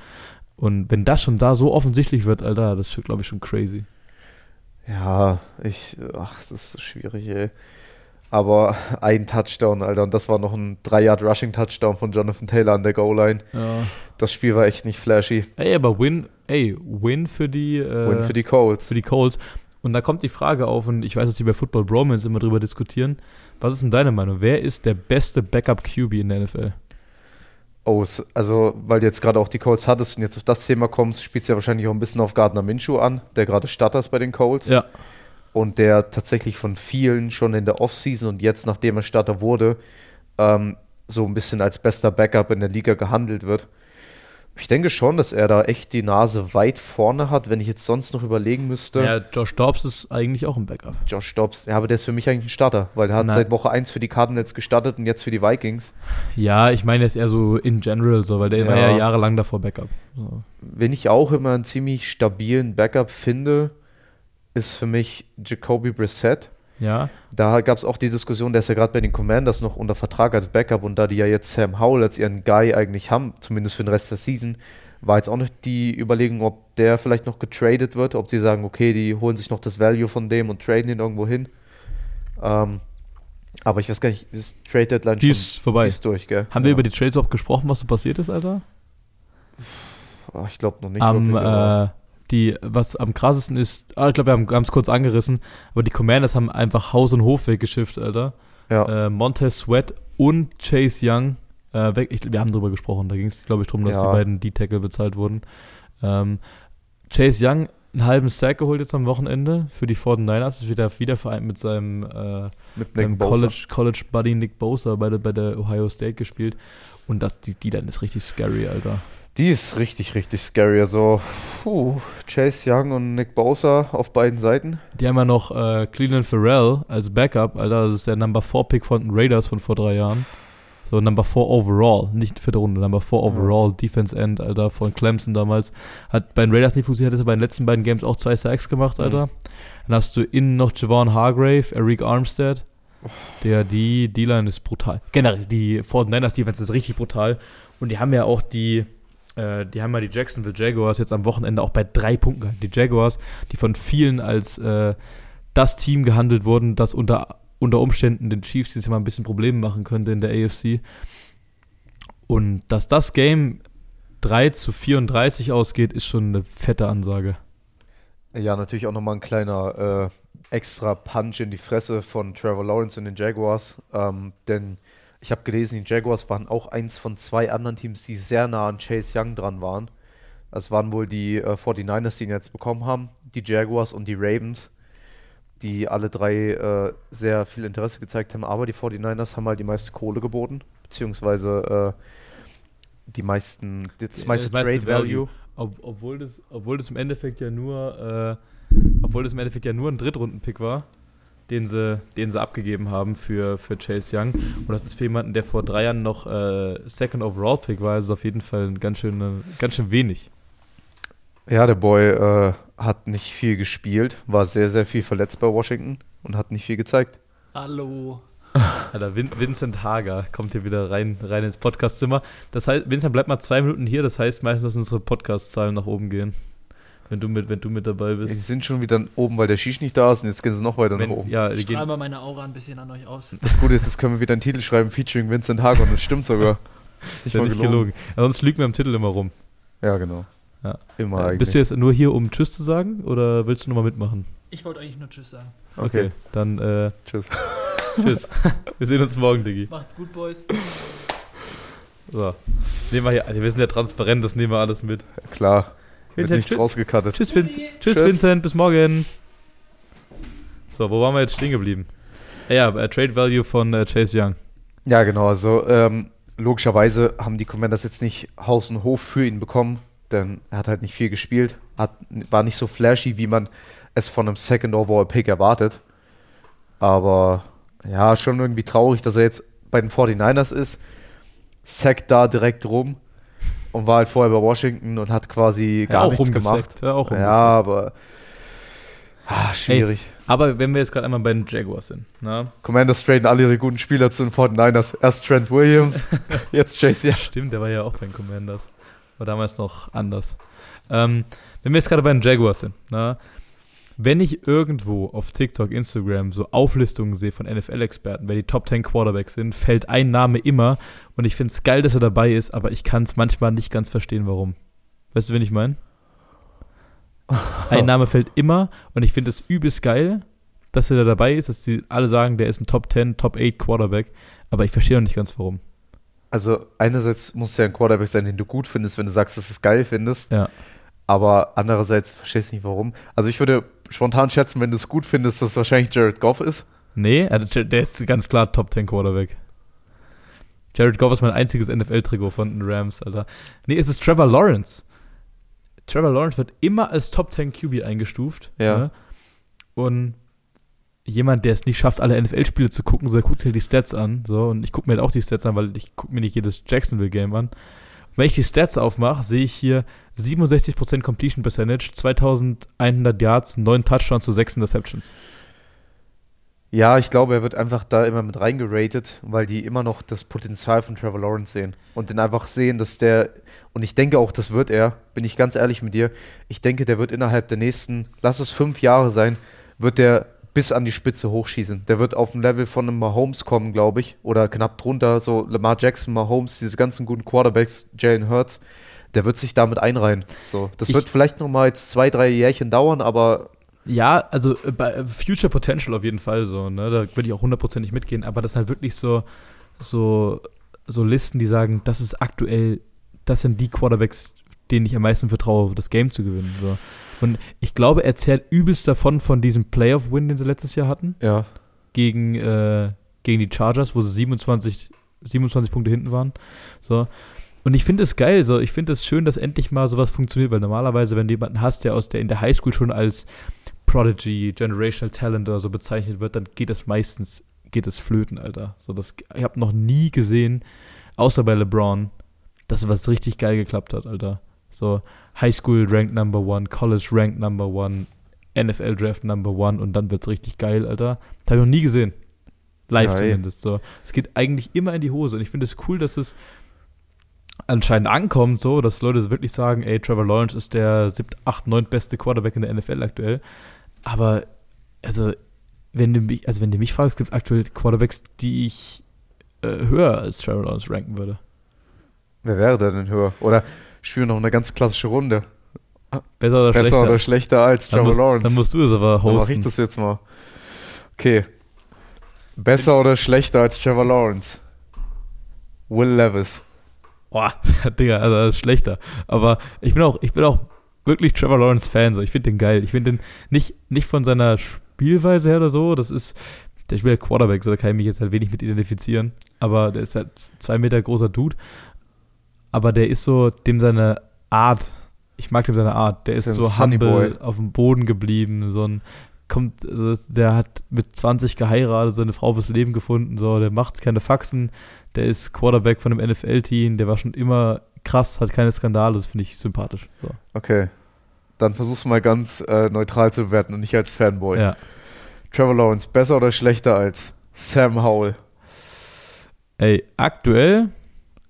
Und wenn das schon da so offensichtlich wird, Alter, das ist, glaube ich, schon crazy. Ja, ich, ach, es ist so schwierig, ey. Aber ein Touchdown, Alter, und das war noch ein 3-Yard-Rushing-Touchdown von Jonathan Taylor an der Goal-Line. Ja. Das Spiel war echt nicht flashy. Ey, aber Win, ey, Win für die, äh, Win für die Colts. für die Colts. Und da kommt die Frage auf, und ich weiß, dass die bei Football Bromance immer drüber diskutieren. Was ist denn deine Meinung? Wer ist der beste Backup-QB in der NFL? Oh, es- also, weil du jetzt gerade auch die Colts hattest und jetzt auf das Thema kommst, spielt es ja wahrscheinlich auch ein bisschen auf Gardner Minshew an, der gerade Starter ist bei den Colts. Ja. Und der tatsächlich von vielen schon in der Offseason und jetzt, nachdem er Starter wurde, ähm, so ein bisschen als bester Backup in der Liga gehandelt wird. Ich denke schon, dass er da echt die Nase weit vorne hat, wenn ich jetzt sonst noch überlegen müsste. Ja, Josh Dobbs ist eigentlich auch ein Backup. Josh Dobbs, ja, aber der ist für mich eigentlich ein Starter, weil er hat Nein. seit Woche 1 für die Cardinals gestartet und jetzt für die Vikings. Ja, ich meine jetzt eher so in general so, weil der war Ja. ja jahrelang davor Backup. So. Wen ich auch immer einen ziemlich stabilen Backup finde, ist für mich Jacoby Brissett. Ja, Da gab es auch die Diskussion, der ist ja gerade bei den Commanders noch unter Vertrag als Backup und da die ja jetzt Sam Howell als ihren Guy eigentlich haben, zumindest für den Rest der Season, war jetzt auch noch die Überlegung, ob der vielleicht noch getradet wird, ob sie sagen, okay, die holen sich noch das Value von dem und traden ihn irgendwo hin. Ähm, aber ich weiß gar nicht, ist Trade Deadline die schon ist vorbei. die ist durch, gell? Haben wir Ja. über die Trades überhaupt gesprochen, was so passiert ist, Alter? Ich glaube noch nicht. am, wirklich, äh, die, was am krassesten ist, ah, ich glaube, wir haben es kurz angerissen, aber die Commanders haben einfach Haus und Hof weggeschifft, Alter. ja. Äh, Montez Sweat und Chase Young äh, weg. Ich, wir haben drüber gesprochen, da ging es, glaube ich, darum, dass Ja. die beiden D-Tackle bezahlt wurden. Ähm, Chase Young einen halben Sack geholt jetzt am Wochenende für die 49ers, ist wieder, wieder vereint mit seinem äh, mit Bosa. College, College Buddy Nick Bosa bei der, bei der Ohio State gespielt. Und das, die, die dann ist richtig scary, Alter. Die ist richtig, richtig scary. Also, puh, Chase Young und Nick Bosa auf beiden Seiten. Die haben ja noch äh, Cleveland Farrell als Backup, Alter. Das ist der Number 4 Pick von den Raiders von vor drei Jahren. So, Number 4 overall, nicht vierte Runde, Number 4 overall, Defense End, Alter, von Clemson damals. Hat bei den Raiders nicht funktioniert, hat er bei den letzten beiden Games auch zwei Sacks gemacht, Alter. Mhm. Dann hast du innen noch Javon Hargrave, Eric Armstead. Der, die D-Line ist brutal. Generell, die 49ers Defense ist richtig brutal. Und die haben ja auch die, äh, die haben ja die Jacksonville Jaguars jetzt am Wochenende auch bei drei Punkten gehabt. Die Jaguars, die von vielen als äh, das Team gehandelt wurden, das unter, unter Umständen den Chiefs jetzt mal ein bisschen Probleme machen könnte in der AFC. Und dass das Game 3 zu 34 ausgeht, ist schon eine fette Ansage. Ja, natürlich auch nochmal ein kleiner äh, extra Punch in die Fresse von Trevor Lawrence und den Jaguars. Ähm, denn ich habe gelesen, die Jaguars waren auch eins von zwei anderen Teams, die sehr nah an Chase Young dran waren. Das waren wohl die äh, 49ers, die ihn jetzt bekommen haben, die Jaguars und die Ravens, die alle drei äh, sehr viel Interesse gezeigt haben. Aber die 49ers haben halt die meiste Kohle geboten, beziehungsweise äh, die meisten, das meiste das meiste Trade Value. Ob, obwohl, das, obwohl das im Endeffekt ja nur, äh, obwohl das im Endeffekt ja nur ein Drittrunden-Pick war, den sie, den sie abgegeben haben für, für Chase Young. Und das ist für jemanden, der vor drei Jahren noch äh, Second Overall Pick war, ist es auf jeden Fall ein ganz schön, ganz schön wenig. Ja, der Boy äh, hat nicht viel gespielt, war sehr, sehr viel verletzt bei Washington und hat nicht viel gezeigt. Hallo. Alter, Vin Vincent Hager kommt hier wieder rein, rein ins Podcastzimmer. Das heißt, Vincent bleibt mal zwei Minuten hier, das heißt meistens, dass unsere Podcast-Zahlen nach oben gehen. Wenn du mit, wenn du mit dabei bist. Die sind schon wieder oben, weil der Shish nicht da ist und jetzt gehen sie noch weiter wenn, nach oben. Ja, Ich strahle mal meine Aura ein bisschen an euch aus. Das Gute ist, das können wir wieder einen Titel schreiben, featuring Vincent Hager und das stimmt sogar. Das ist ist ja nicht gelogen. Aber sonst lügen wir im Titel immer rum. Ja, genau. Ja. Immer Äh, eigentlich. Bist du jetzt nur hier, um Tschüss zu sagen oder willst du nochmal mitmachen? Ich wollte eigentlich nur Tschüss sagen. okay. Dann äh, tschüss. Tschüss. wir sehen uns morgen, Diggi. Macht's gut, Boys. So. Nehmen wir hier, wir sind ja transparent, das nehmen wir alles mit. Klar. Wird Vincent, nichts tschüss. rausgekattet. Tschüss, Vince. Tschüss, Tschüss. Vincent, bis morgen. So, wo waren wir jetzt stehen geblieben? Ah Ja, äh, Trade Value von äh, Chase Young. Ja, genau. Also ähm, logischerweise haben die Commanders jetzt nicht Haus und Hof für ihn bekommen, denn er hat halt nicht viel gespielt, hat, war nicht so flashy, wie man es von einem Second Overall Pick erwartet. Aber ja, schon irgendwie traurig, dass er jetzt bei den 49ers ist, sackt da direkt rum und war halt vorher bei Washington und hat quasi gar auch nichts gemacht. rumgesackt. Ja, auch Ja, rumgesackt. aber ah, schwierig. Aber wenn wir jetzt gerade einmal bei den Jaguars sind, ne? Commanders traden alle ihre guten Spieler zu den 49ers. Erst Trent Williams, jetzt Chase Young. Stimmt, der war ja auch bei den Commanders. War damals noch anders. Ähm, wenn wir jetzt gerade bei den Jaguars sind, ne? Wenn ich irgendwo auf TikTok, Instagram so Auflistungen sehe von NFL-Experten, wer die Top 10 Quarterbacks sind, fällt ein Name immer und ich finde es geil, dass er dabei ist, aber ich kann es manchmal nicht ganz verstehen, warum. Weißt du, wen ich meine? Ein Name fällt immer und ich finde es übelst geil, dass er da dabei ist, dass die alle sagen, der ist ein Top 10, Top 8 Quarterback, aber ich verstehe noch nicht ganz warum. Also einerseits muss es ja ein Quarterback sein, den du gut findest, wenn du sagst, dass du es geil findest. Ja. Aber andererseits verstehst du nicht warum. Also ich würde spontan schätzen, wenn du es gut findest, dass es wahrscheinlich Jared Goff ist. Nee, der ist ganz klar Top 10 Quarterback. Jared Goff ist mein einziges NFL-Trikot von den Rams, Alter. Nee, es ist Trevor Lawrence. Trevor Lawrence wird immer als Top 10 QB eingestuft. Ja. Ne? Und jemand, der es nicht schafft, alle NFL-Spiele zu gucken, so der guckt sich halt die Stats an. So, und ich gucke mir halt auch die Stats an, weil ich gucke mir nicht jedes Jacksonville-Game an. Wenn ich die Stats aufmache, sehe ich hier 67% Completion Percentage, 2100 Yards, 9 Touchdowns zu 6 Interceptions. Ja, ich glaube, er wird einfach da immer mit reingeratet, weil die immer noch das Potenzial von Trevor Lawrence sehen. Und den einfach sehen, dass der, und ich denke auch, das wird er, bin ich ganz ehrlich mit dir, ich denke, der wird innerhalb der nächsten, lass es fünf Jahre sein, wird der bis an die Spitze hochschießen. Der wird auf ein Level von einem Mahomes kommen, glaube ich, oder knapp drunter, so Lamar Jackson, Mahomes, diese ganzen guten Quarterbacks, Jalen Hurts, der wird sich damit einreihen. So, das Ich- wird vielleicht noch mal jetzt zwei, drei Jährchen dauern, aber Ja, also äh, bei äh, Future Potential auf jeden Fall so, ne? Da würde ich auch hundertprozentig mitgehen, aber das sind halt wirklich so, so, so Listen, die sagen, das ist aktuell, das sind die Quarterbacks, denen ich am meisten vertraue, das Game zu gewinnen. So. Und ich glaube, er zählt übelst davon von diesem Playoff-Win, den sie letztes Jahr hatten, ja, gegen, äh, gegen die Chargers, wo sie 27, 27 Punkte hinten waren. So. Und ich finde es geil, so. Ich finde es schön, dass endlich mal sowas funktioniert, weil normalerweise, wenn du jemanden hast, der aus der in der Highschool schon als Prodigy, Generational Talent oder so bezeichnet wird, dann geht es meistens, geht es flöten, Alter. So, das, ich habe noch nie gesehen, außer bei LeBron, dass was richtig geil geklappt hat, Alter. So, Highschool Ranked Number One, College Ranked Number One, NFL Draft Number One und dann wird's richtig geil, Alter. Das habe ich noch nie gesehen. Live ey. zumindest. So. Es geht eigentlich immer in die Hose und ich finde es cool, dass es anscheinend ankommt, so, dass Leute wirklich sagen, ey, Trevor Lawrence ist der 7, 8, 9 beste Quarterback in der NFL aktuell. Aber, also, wenn du mich, also wenn du mich fragst, gibt es aktuell Quarterbacks, die ich äh, höher als Trevor Lawrence ranken würde. wer wäre denn höher? Oder spielen wir noch eine ganz klassische Runde? Besser oder Besser schlechter? oder schlechter als Trevor Lawrence? dann musst du es aber Dann mach ich hosten. das jetzt mal. Okay. Besser oder schlechter als Trevor Lawrence? Will Levis. Boah, Digga, also das ist schlechter. Aber ich bin auch, ich bin auch wirklich Trevor Lawrence Fan. So. Ich finde den geil. Ich finde den nicht, nicht von seiner Spielweise her oder so. Das ist, der spielt halt Quarterback, so da kann ich mich jetzt halt wenig mit identifizieren. Aber der ist halt zwei Meter großer Dude. Aber der ist so, dem seine Art, ich mag dem seine Art. Der ist, Ist so humble, Boy. auf dem Boden geblieben, so ein kommt, also der hat mit 20 geheiratet, seine Frau fürs Leben gefunden, so, der macht keine Faxen, der ist Quarterback von einem NFL-Team, der war schon immer krass, hat keine Skandale, das finde ich sympathisch. So. Okay. Dann versuch's mal ganz äh, neutral zu bewerten und nicht als Fanboy. Ja. Trevor Lawrence, besser oder schlechter als Sam Howell? Ey, aktuell,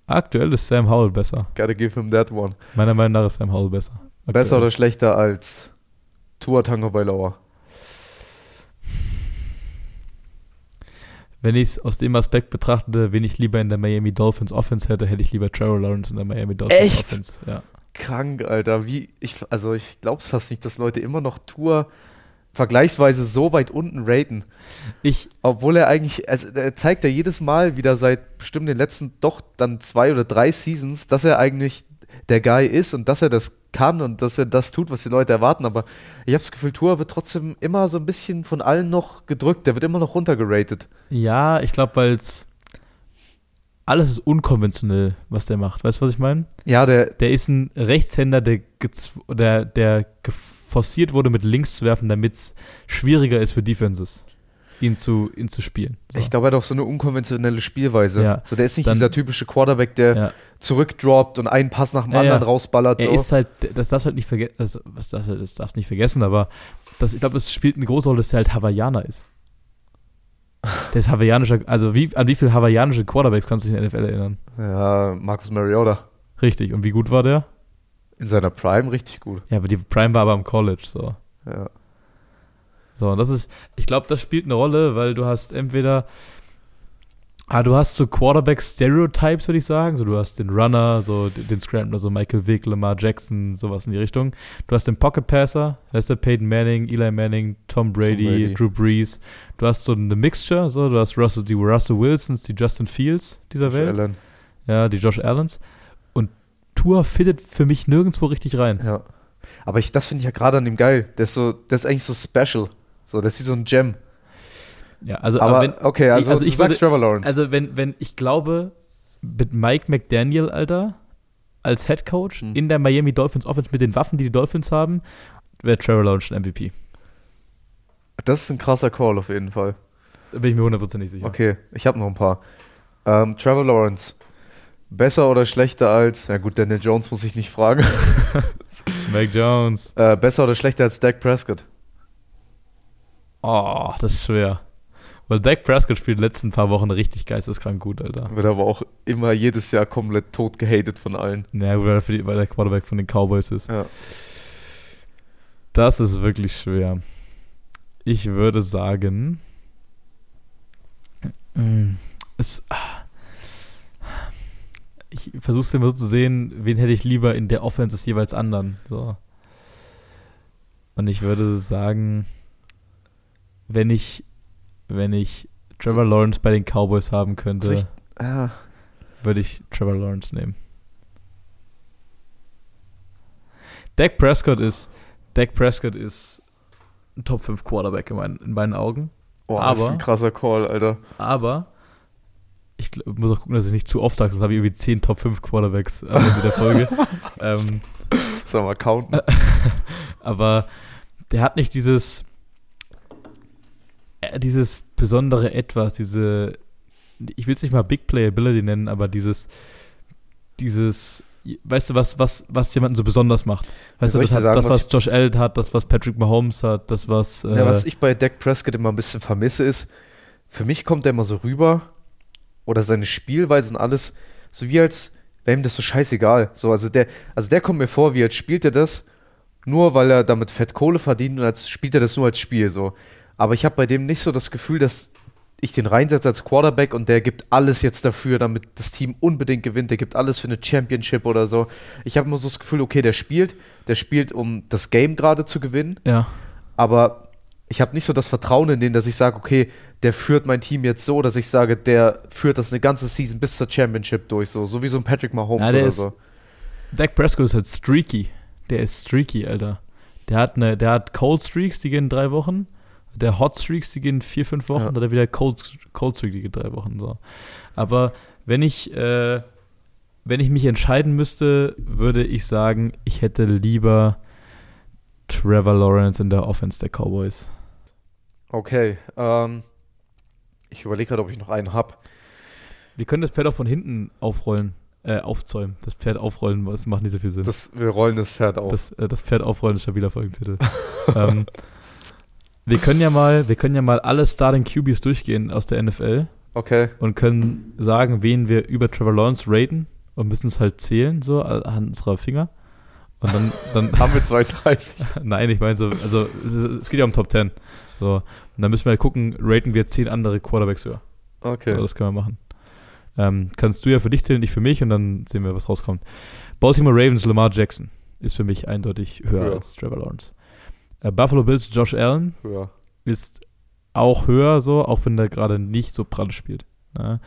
aktuell ist Sam Howell besser. Gotta give him that one. Meiner Meinung nach ist Sam Howell besser. Aktuell. Besser oder schlechter als Tua Tagovailoa? Wenn ich es aus dem Aspekt betrachte, wen ich lieber in der Miami Dolphins Offense hätte, hätte ich lieber Trevor Lawrence in der Miami Dolphins Echt? Offense. Ja. Krank, Alter. Wie, ich, also ich glaub's fast nicht, dass Leute immer noch Tua vergleichsweise so weit unten raten. Ich, Obwohl er eigentlich, also er zeigt ja jedes Mal wieder seit bestimmt den letzten doch dann zwei oder drei Seasons, dass er eigentlich der Guy ist und dass er das kann und dass er das tut, was die Leute erwarten. Aber ich habe das Gefühl, Tua wird trotzdem immer so ein bisschen von allen noch gedrückt. Der wird immer noch runtergeratet. ja, ich glaube, weil es alles ist unkonventionell, was der macht. Weißt du, was ich meine? Ja, der, Der ist ein Rechtshänder, der, der, der forciert wurde, mit links zu werfen, damit es schwieriger ist für Defenses, ihn zu, ihn zu spielen. So. ich glaube, er hat auch so eine unkonventionelle Spielweise. Ja. So, der ist nicht Dann- dieser typische Quarterback, der ja. zurückdroppt und einen Pass nach dem Ja, anderen rausballert. Er So. ist halt, das darfst du halt nicht vergessen, das, das, das darfst nicht vergessen, aber das, ich glaube, das spielt eine große Rolle, dass er halt Hawaiianer ist. Der ist hawaiianischer, also wie, an wie viele hawaiianische Quarterbacks kannst du dich in der NFL erinnern? ja, Marcus Mariota. Richtig, und wie gut war der? In seiner Prime richtig gut. Ja, aber die Prime war aber im College, so. Ja. So, und das ist, ich glaube, das spielt eine Rolle, weil du hast entweder, ah, du hast so Quarterback-Stereotypes, würde ich sagen. So, du hast den Runner, so den Scrambler, so Michael Vick, Lamar Jackson, sowas in die Richtung. Du hast den Pocket Passer, da ist der Peyton Manning, Eli Manning, Tom Brady, Brady. Drew Brees. Du hast so eine Mixture, so, du hast Russell, die Russell Wilsons, die Justin Fields dieser Josh Welt. Allen. Ja, die Josh Allens. Und Tour fittet für mich nirgendwo richtig rein. Ja. Aber ich, das finde ich ja gerade an ihm geil. Der ist so, der ist eigentlich so special. So, der ist wie so ein Gem. Ja, also, Aber, wenn, okay, also, also du ich sagst Trevor Lawrence. Also wenn, wenn ich glaube, mit Mike McDaniel, Alter, als Head Coach Hm. in der Miami Dolphins Offense mit den Waffen, die die Dolphins haben, wäre Trevor Lawrence ein MVP. das ist ein krasser Call auf jeden Fall. Da bin ich mir hundertprozentig sicher. Okay, ich habe noch ein paar. Ähm, Trevor Lawrence. Besser oder schlechter als, ja gut, Daniel Jones muss ich nicht fragen. Mac Jones. äh, besser oder schlechter als Dak Prescott? Oh, das ist schwer. Weil Dak Prescott spielt die letzten paar Wochen richtig geisteskrank gut, Alter. Wird aber auch immer jedes Jahr komplett tot gehatet von allen. Naja, weil, er die, weil der Quarterback von den Cowboys ist. Ja. Das ist wirklich schwer. Ich würde sagen, mm, es, ich versuche es immer so zu sehen, wen hätte ich lieber in der Offense des jeweils anderen. So. Und ich würde sagen, wenn ich, wenn ich Trevor Lawrence bei den Cowboys haben könnte, ich- Ja, würde ich Trevor Lawrence nehmen. Dak Prescott ist, Dak Prescott ist ein Top 5 Quarterback in meinen, in meinen Augen. oh, das ist Aber- ein krasser Call, Alter. Aber ich muss auch gucken, dass ich nicht zu oft sage, sonst habe ich irgendwie 10 Top 5 Quarterbacks am Ende der Folge. ähm, Sollen wir counten? aber der hat nicht dieses dieses besondere Etwas, diese ich will es nicht mal Big Playability nennen, aber dieses dieses weißt du was was was jemanden so besonders macht. Weißt soll du, das, hat, sagen, das was was Josh Allen hat, das was Patrick Mahomes hat, das was äh, Ja, was ich bei Dak Prescott immer ein bisschen vermisse, ist, für mich kommt er immer so rüber, oder seine Spielweise und alles, so wie als wäre ihm das so scheißegal. So, also der, also der kommt mir vor, wie als spielt er das, nur weil er damit Fett Kohle verdient und als spielt er das nur als Spiel so. Aber ich habe bei dem nicht so das Gefühl, dass ich den reinsetze als Quarterback und der gibt alles jetzt dafür, damit das Team unbedingt gewinnt. Der gibt alles für eine Championship oder so. Ich habe immer so das Gefühl, okay, der spielt, der spielt, um das Game gerade zu gewinnen ja. aber ich habe nicht so das Vertrauen in den, dass ich sage, okay, der führt mein Team jetzt so, dass ich sage, der führt das eine ganze Season bis zur Championship durch, so, so wie so ein Patrick Mahomes Ja, der oder ist- so. Dak Prescott ist halt streaky. Der ist streaky, Alter. Der hat eine, der hat Cold Streaks, die gehen drei Wochen. Der Hot Streaks, die gehen vier, fünf Wochen. Ja. Dann er wieder Cold, Cold Streak, die geht drei Wochen. So. Aber wenn ich, äh, wenn ich mich entscheiden müsste, würde ich sagen, ich hätte lieber Trevor Lawrence in der Offense der Cowboys. Okay, ähm, ich überlege gerade, ob ich noch einen hab. Wir können das Pferd auch von hinten aufrollen, äh, aufzäumen. Das Pferd aufrollen, das macht nicht so viel Sinn. Das, wir rollen das Pferd auf. Das, äh, das Pferd aufrollen ist stabiler Folgentitel. ähm, wir können ja mal, wir können ja mal alle Starting QBs durchgehen aus der NFL okay, und können sagen, wen wir über Trevor Lawrence raten und müssen es halt zählen, so anhand unserer Finger. Und dann, dann haben wir 32. nein, ich meine so, also es, geht ja um Top 10. So, und dann müssen wir halt gucken, raten wir zehn andere Quarterbacks höher. Okay. Also das können wir machen. Ähm, kannst du ja für dich zählen, ich für mich und dann sehen wir, was rauskommt. Baltimore Ravens, Lamar Jackson ist für mich eindeutig höher Höher. als Trevor Lawrence. Äh, Buffalo Bills, Josh Allen Höher. ist auch höher, so, auch wenn der gerade nicht so prall spielt. Ne?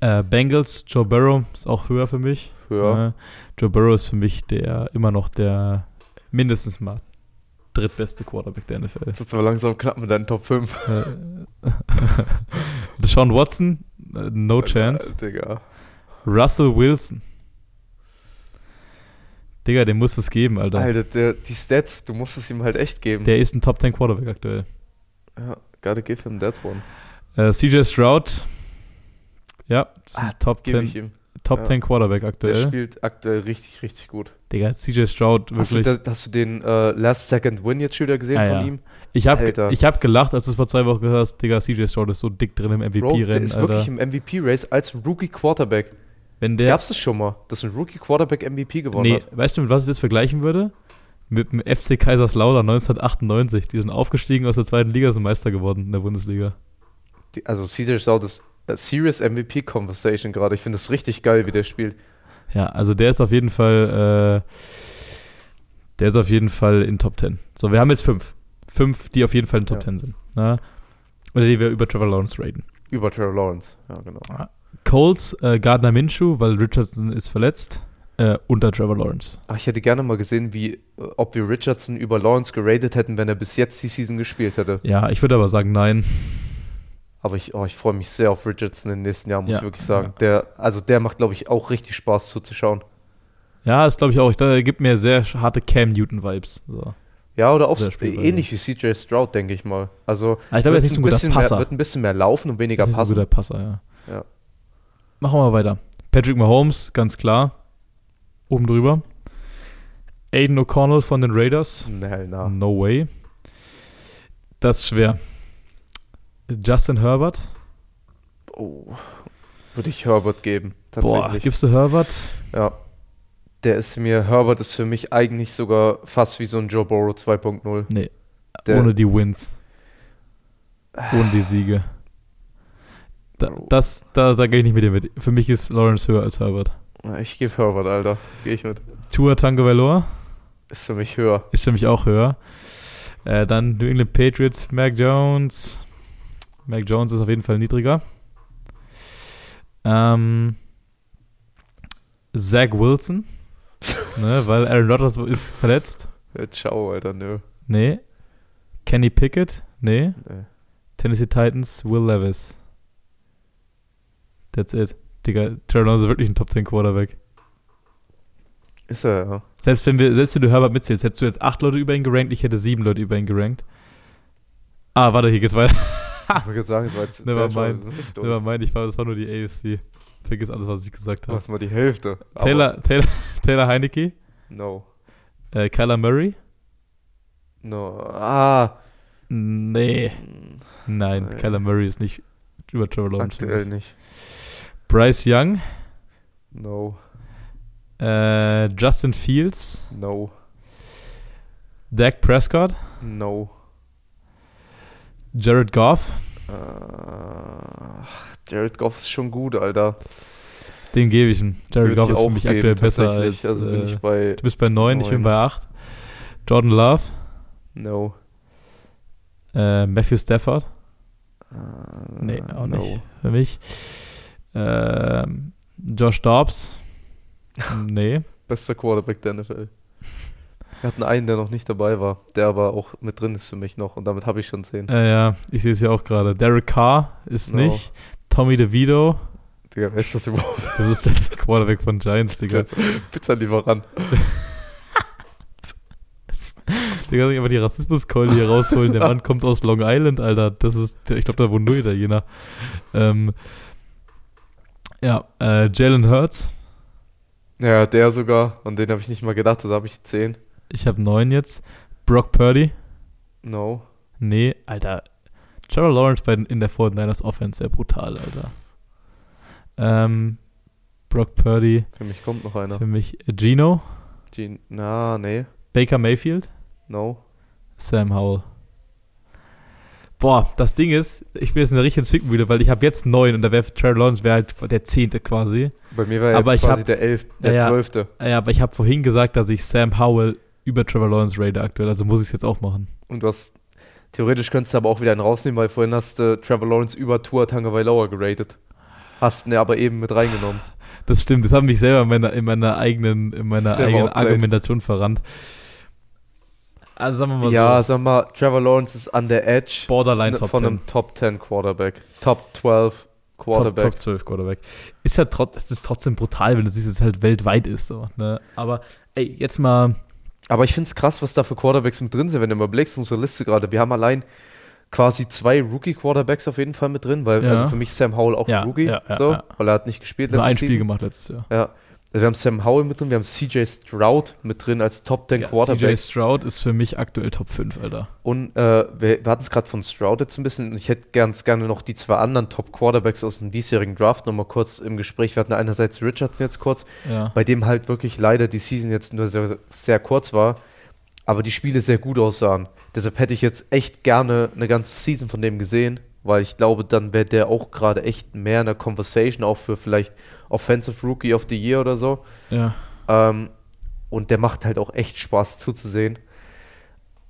Äh, Bengals, Joe Burrow ist auch höher für mich. Höher. Ne? Joe Burrow ist für mich der immer noch der mindestens mal drittbeste Quarterback der NFL. Jetzt ist aber langsam knapp mit deinen Top 5. Äh, Deshaun Watson, äh, no chance. Digga. Russell Wilson. Digga, dem muss es geben, Alter. Alter, der, die Stats, du musst es ihm halt echt geben. Der ist ein Top 10 Quarterback aktuell. ja, gotta give him that one. Äh, CJ Stroud. Ja, ist ein Ah, Top, Gebe 10, ich ihm. Top ja. 10 Quarterback Der aktuell. spielt aktuell richtig, richtig gut. Digga, CJ Stroud Hast du, wirklich. hast du den äh, Last Second Win jetzt schon wieder gesehen Ah, von ja. ihm? ich habe hab gelacht, als du es vor zwei Wochen gesagt hast, Digga, CJ Stroud ist so dick drin im Bro, der MVP-Rennen, ist Alter. wirklich im MVP-Race als Rookie Quarterback. Wenn der, Gab's das schon mal, dass ein Rookie Quarterback MVP gewonnen nee, hat? weißt du, mit was ich das vergleichen würde? Mit dem FC Kaiserslautern 1998. Die sind aufgestiegen aus der zweiten Liga, sind Meister geworden in der Bundesliga. Die, also CJ Stroud ist äh, Serious MVP Conversation gerade. Ich finde es richtig geil, wie der spielt. Ja, also der ist auf jeden Fall, äh, der ist auf jeden Fall in Top 10. So, wir haben jetzt fünf. Fünf, die auf jeden Fall in Top Ja. 10 sind. Ne? Oder die wir über Trevor Lawrence raten. Über Trevor Lawrence. Ja, genau. Colts, äh, Gardner Minshew, weil Richardson ist verletzt, äh, unter Trevor Lawrence. Ach, ich hätte gerne mal gesehen, wie, ob wir Richardson über Lawrence geratet hätten, wenn er bis jetzt die Season gespielt hätte. Ja, ich würde aber sagen, nein. Aber ich, oh, ich freue mich sehr auf Richardson den nächsten Jahren, muss Ja, ich wirklich sagen. ja. Der, also der macht, glaube ich, auch richtig Spaß zuzuschauen. Ja, das glaube ich auch. Der gibt mir sehr harte Cam Newton-Vibes. So. Ja, oder auch ähnlich wie CJ Stroud, denke ich mal. Also Aber ich glaube, er ist nicht so ein guter Passer. Mehr, wird ein bisschen mehr laufen und weniger Er ist ein passen. guter Passer, ja. Ja. Machen wir mal weiter. Patrick Mahomes, ganz klar. Oben drüber. Aiden O'Connell von den Raiders. Nee, na. No way. Das ist schwer. Justin Herbert. Oh, würde ich Herbert geben, Boah, gibst du Herbert? ja. Der ist mir, Herbert ist für mich eigentlich sogar fast wie so ein Joe Burrow 2.0. Nee. Der- Ohne die Wins. Ohne die Siege. Da, das, da sage ich nicht mit dir mit. Für mich ist Lawrence höher als Herbert. Ich gebe Herbert, Alter. Gehe ich mit. Tua Tagovailoa Ist für mich höher. ist für mich auch höher. Äh, dann New England Patriots, Mac Jones. Mac Jones ist auf jeden Fall niedriger. Ähm, Zach Wilson, ne, weil Aaron Rodgers ist verletzt. Ja, ciao, Alter, nö. Nee. Kenny Pickett? Nee. Nee. Tennessee Titans, Will Levis. That's it. Digga, Trevor Lawrence ist wirklich ein Top 10 Quarterback. Ist er, ja. Selbst wenn wir, selbst wenn du Herbert mitzählst, hättest du jetzt acht Leute über ihn gerankt, ich hätte sieben Leute über ihn gerankt. Ah, warte, hier geht's weiter. Ich wollte sagen, das war jetzt Never sehr mind. schon richtig Never durch. mind, ich war, das war nur die AFC. Vergiss alles, was ich gesagt Du habe. hast mal die Hälfte. Taylor, Taylor, Taylor Heinecke, No. äh, Kyler Murray? No. Ah. Nee. mm, Nein, Nee. Kyler Murray ist nicht über Trevor Lawrence. Aktuell nicht. Bryce Young, No. äh, Justin Fields, No. Dak Prescott, No. Jared Goff, Äh, Jared Goff ist schon gut, Alter. den gebe ich ihm. Jared Goff ist für mich geben, aktuell besser als. Also bin äh, ich bei. du bist bei 9, ich bin bei 8. Jordan Love, No. äh, Matthew Stafford, Äh, Nee, auch no. nicht. für mich. Ähm, Josh Dobbs, nee. Bester Quarterback der NFL. Wir hatten einen, der noch nicht dabei war, der aber auch mit drin ist für mich noch und damit habe ich schon zehn. Äh, ja, ich sehe es ja auch gerade. Derek Carr ist No. nicht. Tommy DeVito, Digga, wer ist das überhaupt? das ist der Quarterback von Giants, Digga. Pizzalieferant. Der kann sich einfach die Rassismuskeule hier rausholen. Der Mann kommt aus Long Island, Alter. Das ist, ich glaube, da wohnt nur Italiener. Ähm, ja, äh, Jalen Hurts. Ja, der sogar. Und den habe ich nicht mal gedacht, das habe ich 10. Ich habe neun jetzt. Brock Purdy. No. Nee, Alter. Trevor Lawrence bei, in der 49ers Offense, sehr brutal, Alter. Ähm, Brock Purdy. Für mich kommt noch einer. Für mich äh, Gino. Gene, na, nee. Baker Mayfield. No. Sam Howell. Boah, das Ding ist, ich bin jetzt in der richtigen Zwickmühle, weil ich habe jetzt neun und da wäre Trevor Lawrence wäre halt der zehnte quasi. Bei mir war Aber jetzt ich quasi hab- der 11., der Ja, ja. 12. Ja, aber ich habe vorhin gesagt, dass ich Sam Howell über Trevor Lawrence rate aktuell, also muss ich es jetzt auch machen. Und du hast, theoretisch könntest du aber auch wieder einen rausnehmen, weil vorhin hast du Trevor Lawrence über Tua Tagovailoa geratet. Hast ihn aber eben mit reingenommen. Das stimmt, das hat mich selber in meiner, in meiner eigenen, in meiner eigenen. Argumentation verrannt. Also sagen wir mal ja, so, sag mal, Trevor Lawrence ist an der Edge Borderline ne- Top von 10. einem Top 10 Quarterback. Top 12 Top, Quarterback. Top 12 Quarterback. Ist ja trotz, es ist trotzdem brutal, wenn du siehst, dass es halt weltweit ist. So, ne? Aber ey, jetzt mal Aber ich finde es krass, was da für Quarterbacks mit drin sind, wenn du mal blickst, unsere Liste gerade. Wir haben allein quasi zwei Rookie-Quarterbacks auf jeden Fall mit drin, weil Ja. also für mich Sam Howell auch Ja, ein Rookie, ja, ja, so, ja. weil er hat nicht gespielt nur ein Spiel Season. gemacht letztes Jahr. Ja. Also wir haben Sam Howell mit drin, wir haben CJ Stroud mit drin als Top 10 Ja, CJ Quarterback. Stroud ist für mich aktuell Top 5, Alter. Und äh, wir, wir hatten es gerade von Stroud jetzt ein bisschen und ich hätte ganz gerne noch die zwei anderen Top Quarterbacks aus dem diesjährigen Draft nochmal kurz im Gespräch. Wir hatten einerseits Richardson jetzt kurz, Ja. bei dem halt wirklich leider die Season jetzt nur sehr, sehr kurz war, aber die Spiele sehr gut aussahen. Deshalb hätte ich jetzt echt gerne eine ganze Season von dem gesehen, weil ich glaube, dann wäre der auch gerade echt mehr in der Conversation, auch für vielleicht Offensive Rookie of the Year oder so. Ja. Ähm, und der macht halt auch echt Spaß zuzusehen.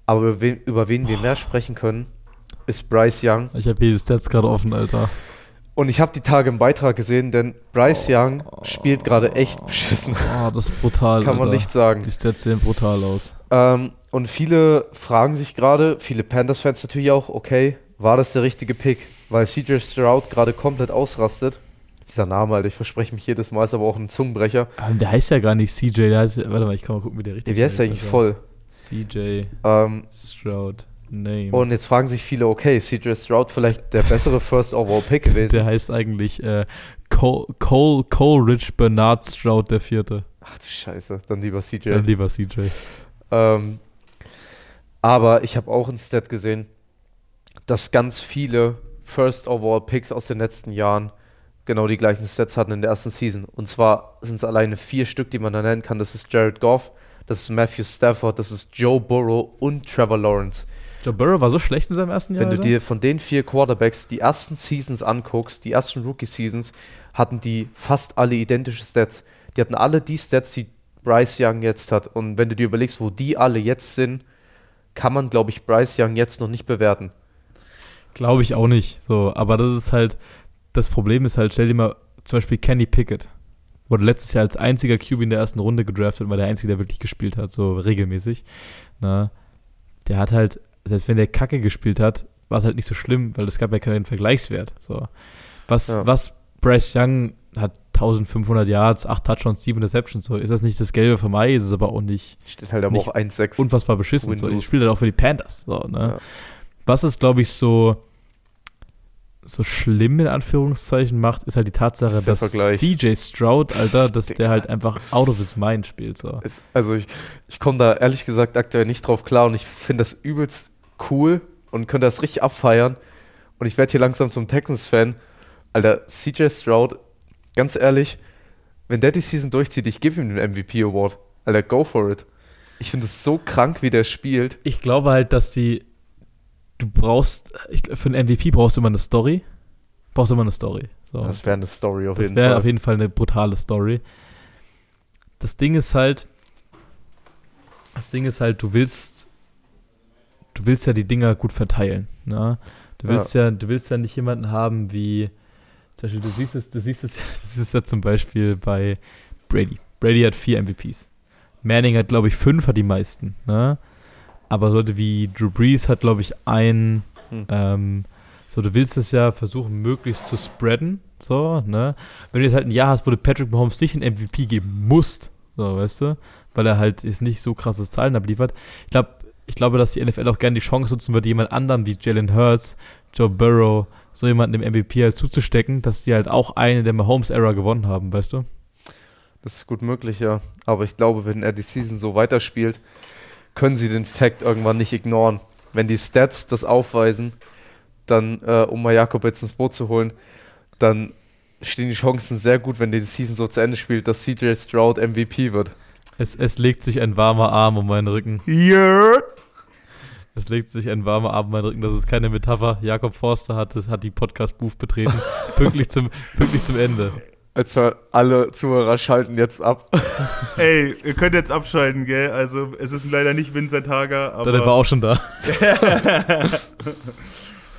Aber über wen, über wen wir mehr sprechen können, ist Bryce Young. Ich habe hier die Stats gerade offen, Alter. Und ich habe die Tage im Beitrag gesehen, denn Bryce Young spielt gerade echt beschissen. Oh, das ist brutal. Kann man Alter. nicht sagen. Die Stats sehen brutal aus. Ähm, und viele fragen sich gerade, viele Panthers-Fans natürlich auch, okay, war das der richtige Pick? Weil CJ Stroud gerade komplett ausrastet. Dieser Name, Alter, ich verspreche mich jedes Mal, ist aber auch ein Zungenbrecher. Aber der heißt ja gar nicht CJ, der heißt, warte mal, ich kann mal gucken, wie der richtig Wie heißt der eigentlich voll? CJ Ähm, Stroud Name. und jetzt fragen sich viele, okay, CJ Stroud vielleicht der bessere First Overall Pick gewesen. der heißt eigentlich äh, Cole, Cole, Coleridge Bernard Stroud der Vierte. Ach du Scheiße, dann lieber CJ. Dann lieber CJ. Ähm, aber ich habe auch ein Stat gesehen, dass ganz viele First Overall Picks aus den letzten Jahren genau die gleichen Stats hatten in der ersten Season. Und zwar sind es alleine vier Stück, die man da nennen kann. Das ist Jared Goff, das ist Matthew Stafford, das ist Joe Burrow und Trevor Lawrence. Joe Burrow war so schlecht in seinem ersten Jahr. Wenn du dir von den vier Quarterbacks die ersten Seasons anguckst, die ersten Rookie-Seasons, hatten die fast alle identische Stats. Die hatten alle die Stats, die Bryce Young jetzt hat. Und wenn du dir überlegst, wo die alle jetzt sind, kann man, glaube ich, Bryce Young jetzt noch nicht bewerten. Glaube ich auch nicht. So, aber das ist halt, das Problem ist halt, stell dir mal zum Beispiel Kenny Pickett. Wurde letztes Jahr als einziger QB in der ersten Runde gedraftet, war der einzige, der wirklich gespielt hat, so regelmäßig. Na, der hat halt, selbst wenn der Kacke gespielt hat, war es halt nicht so schlimm, weil es gab ja keinen Vergleichswert. So. Was, Ja. was Bryce Young hat 1500 Yards, 8 Touchdowns, 7 Interceptions, so. Ist das nicht das Gelbe vom Ei, ist es aber auch nicht Steht halt aber auch 1-6. unfassbar beschissen. So. Ich spiele halt auch für die Panthers. So, ne? Ja. Was es, glaube ich, so, so schlimm in Anführungszeichen macht, ist halt die Tatsache, Das dass Vergleich. CJ Stroud, Alter, dass der halt einfach out of his mind spielt. So. Es, also ich, ich komme da ehrlich gesagt aktuell nicht drauf klar und ich finde das übelst cool und könnte das richtig abfeiern. Und ich werde hier langsam zum Texans-Fan. Alter, CJ Stroud, ganz ehrlich, wenn der die Season durchzieht, ich gebe ihm den MVP-Award. Alter, go for it. Ich finde es so krank, wie der spielt. Ich glaube halt, dass die, du brauchst, ich, für einen MVP brauchst du immer eine Story. Brauchst du immer eine Story. So. Das wäre eine Story auf Das jeden wäre Fall. auf jeden Fall eine brutale Story. Das Ding ist halt, das Ding ist halt, du willst, du willst ja die Dinger gut verteilen. Ne? Du willst ja. du willst ja nicht jemanden haben wie, zum Beispiel, du siehst es, du siehst es, das ist ja zum Beispiel bei Brady. Brady hat vier MVPs. Manning hat, glaube ich, fünf, hat die meisten. Ne? Aber Leute wie Drew Brees hat, glaube ich, einen. Hm. Ähm, so, du willst es ja versuchen, möglichst zu spreaden. So, ne? Wenn du jetzt halt ein Jahr hast, wo du Patrick Mahomes nicht einen MVP geben musst, so, weißt du, weil er halt jetzt nicht so krasses Zahlen abliefert. Ich glaube, ich glaube, dass die NFL auch gerne die Chance nutzen wird, jemand anderen wie Jalen Hurts, Joe Burrow, so jemanden im MVP halt zuzustecken, dass die halt auch eine der Mahomes-Era gewonnen haben, weißt du? Das ist gut möglich, ja. Aber ich glaube, wenn er die Season so weiterspielt, können sie den Fact irgendwann nicht ignoren. Wenn die Stats das aufweisen, dann, äh, um mal Jakob jetzt ins Boot zu holen, dann stehen die Chancen sehr gut, wenn die Season so zu Ende spielt, dass CJ Stroud MVP wird. Es, es legt sich ein warmer Arm um meinen Rücken. Yeah. Es legt sich ein warmer Arm um meinen Rücken. Das ist keine Metapher. Jakob Forster hat, das, hat die Podcast-Booth betreten. pünktlich, zum, pünktlich zum Ende. Als wir alle Zuhörer schalten jetzt ab. Ey, ihr könnt jetzt abschalten, gell? Also, es ist leider nicht Vincent Hager, aber. Der war auch schon da.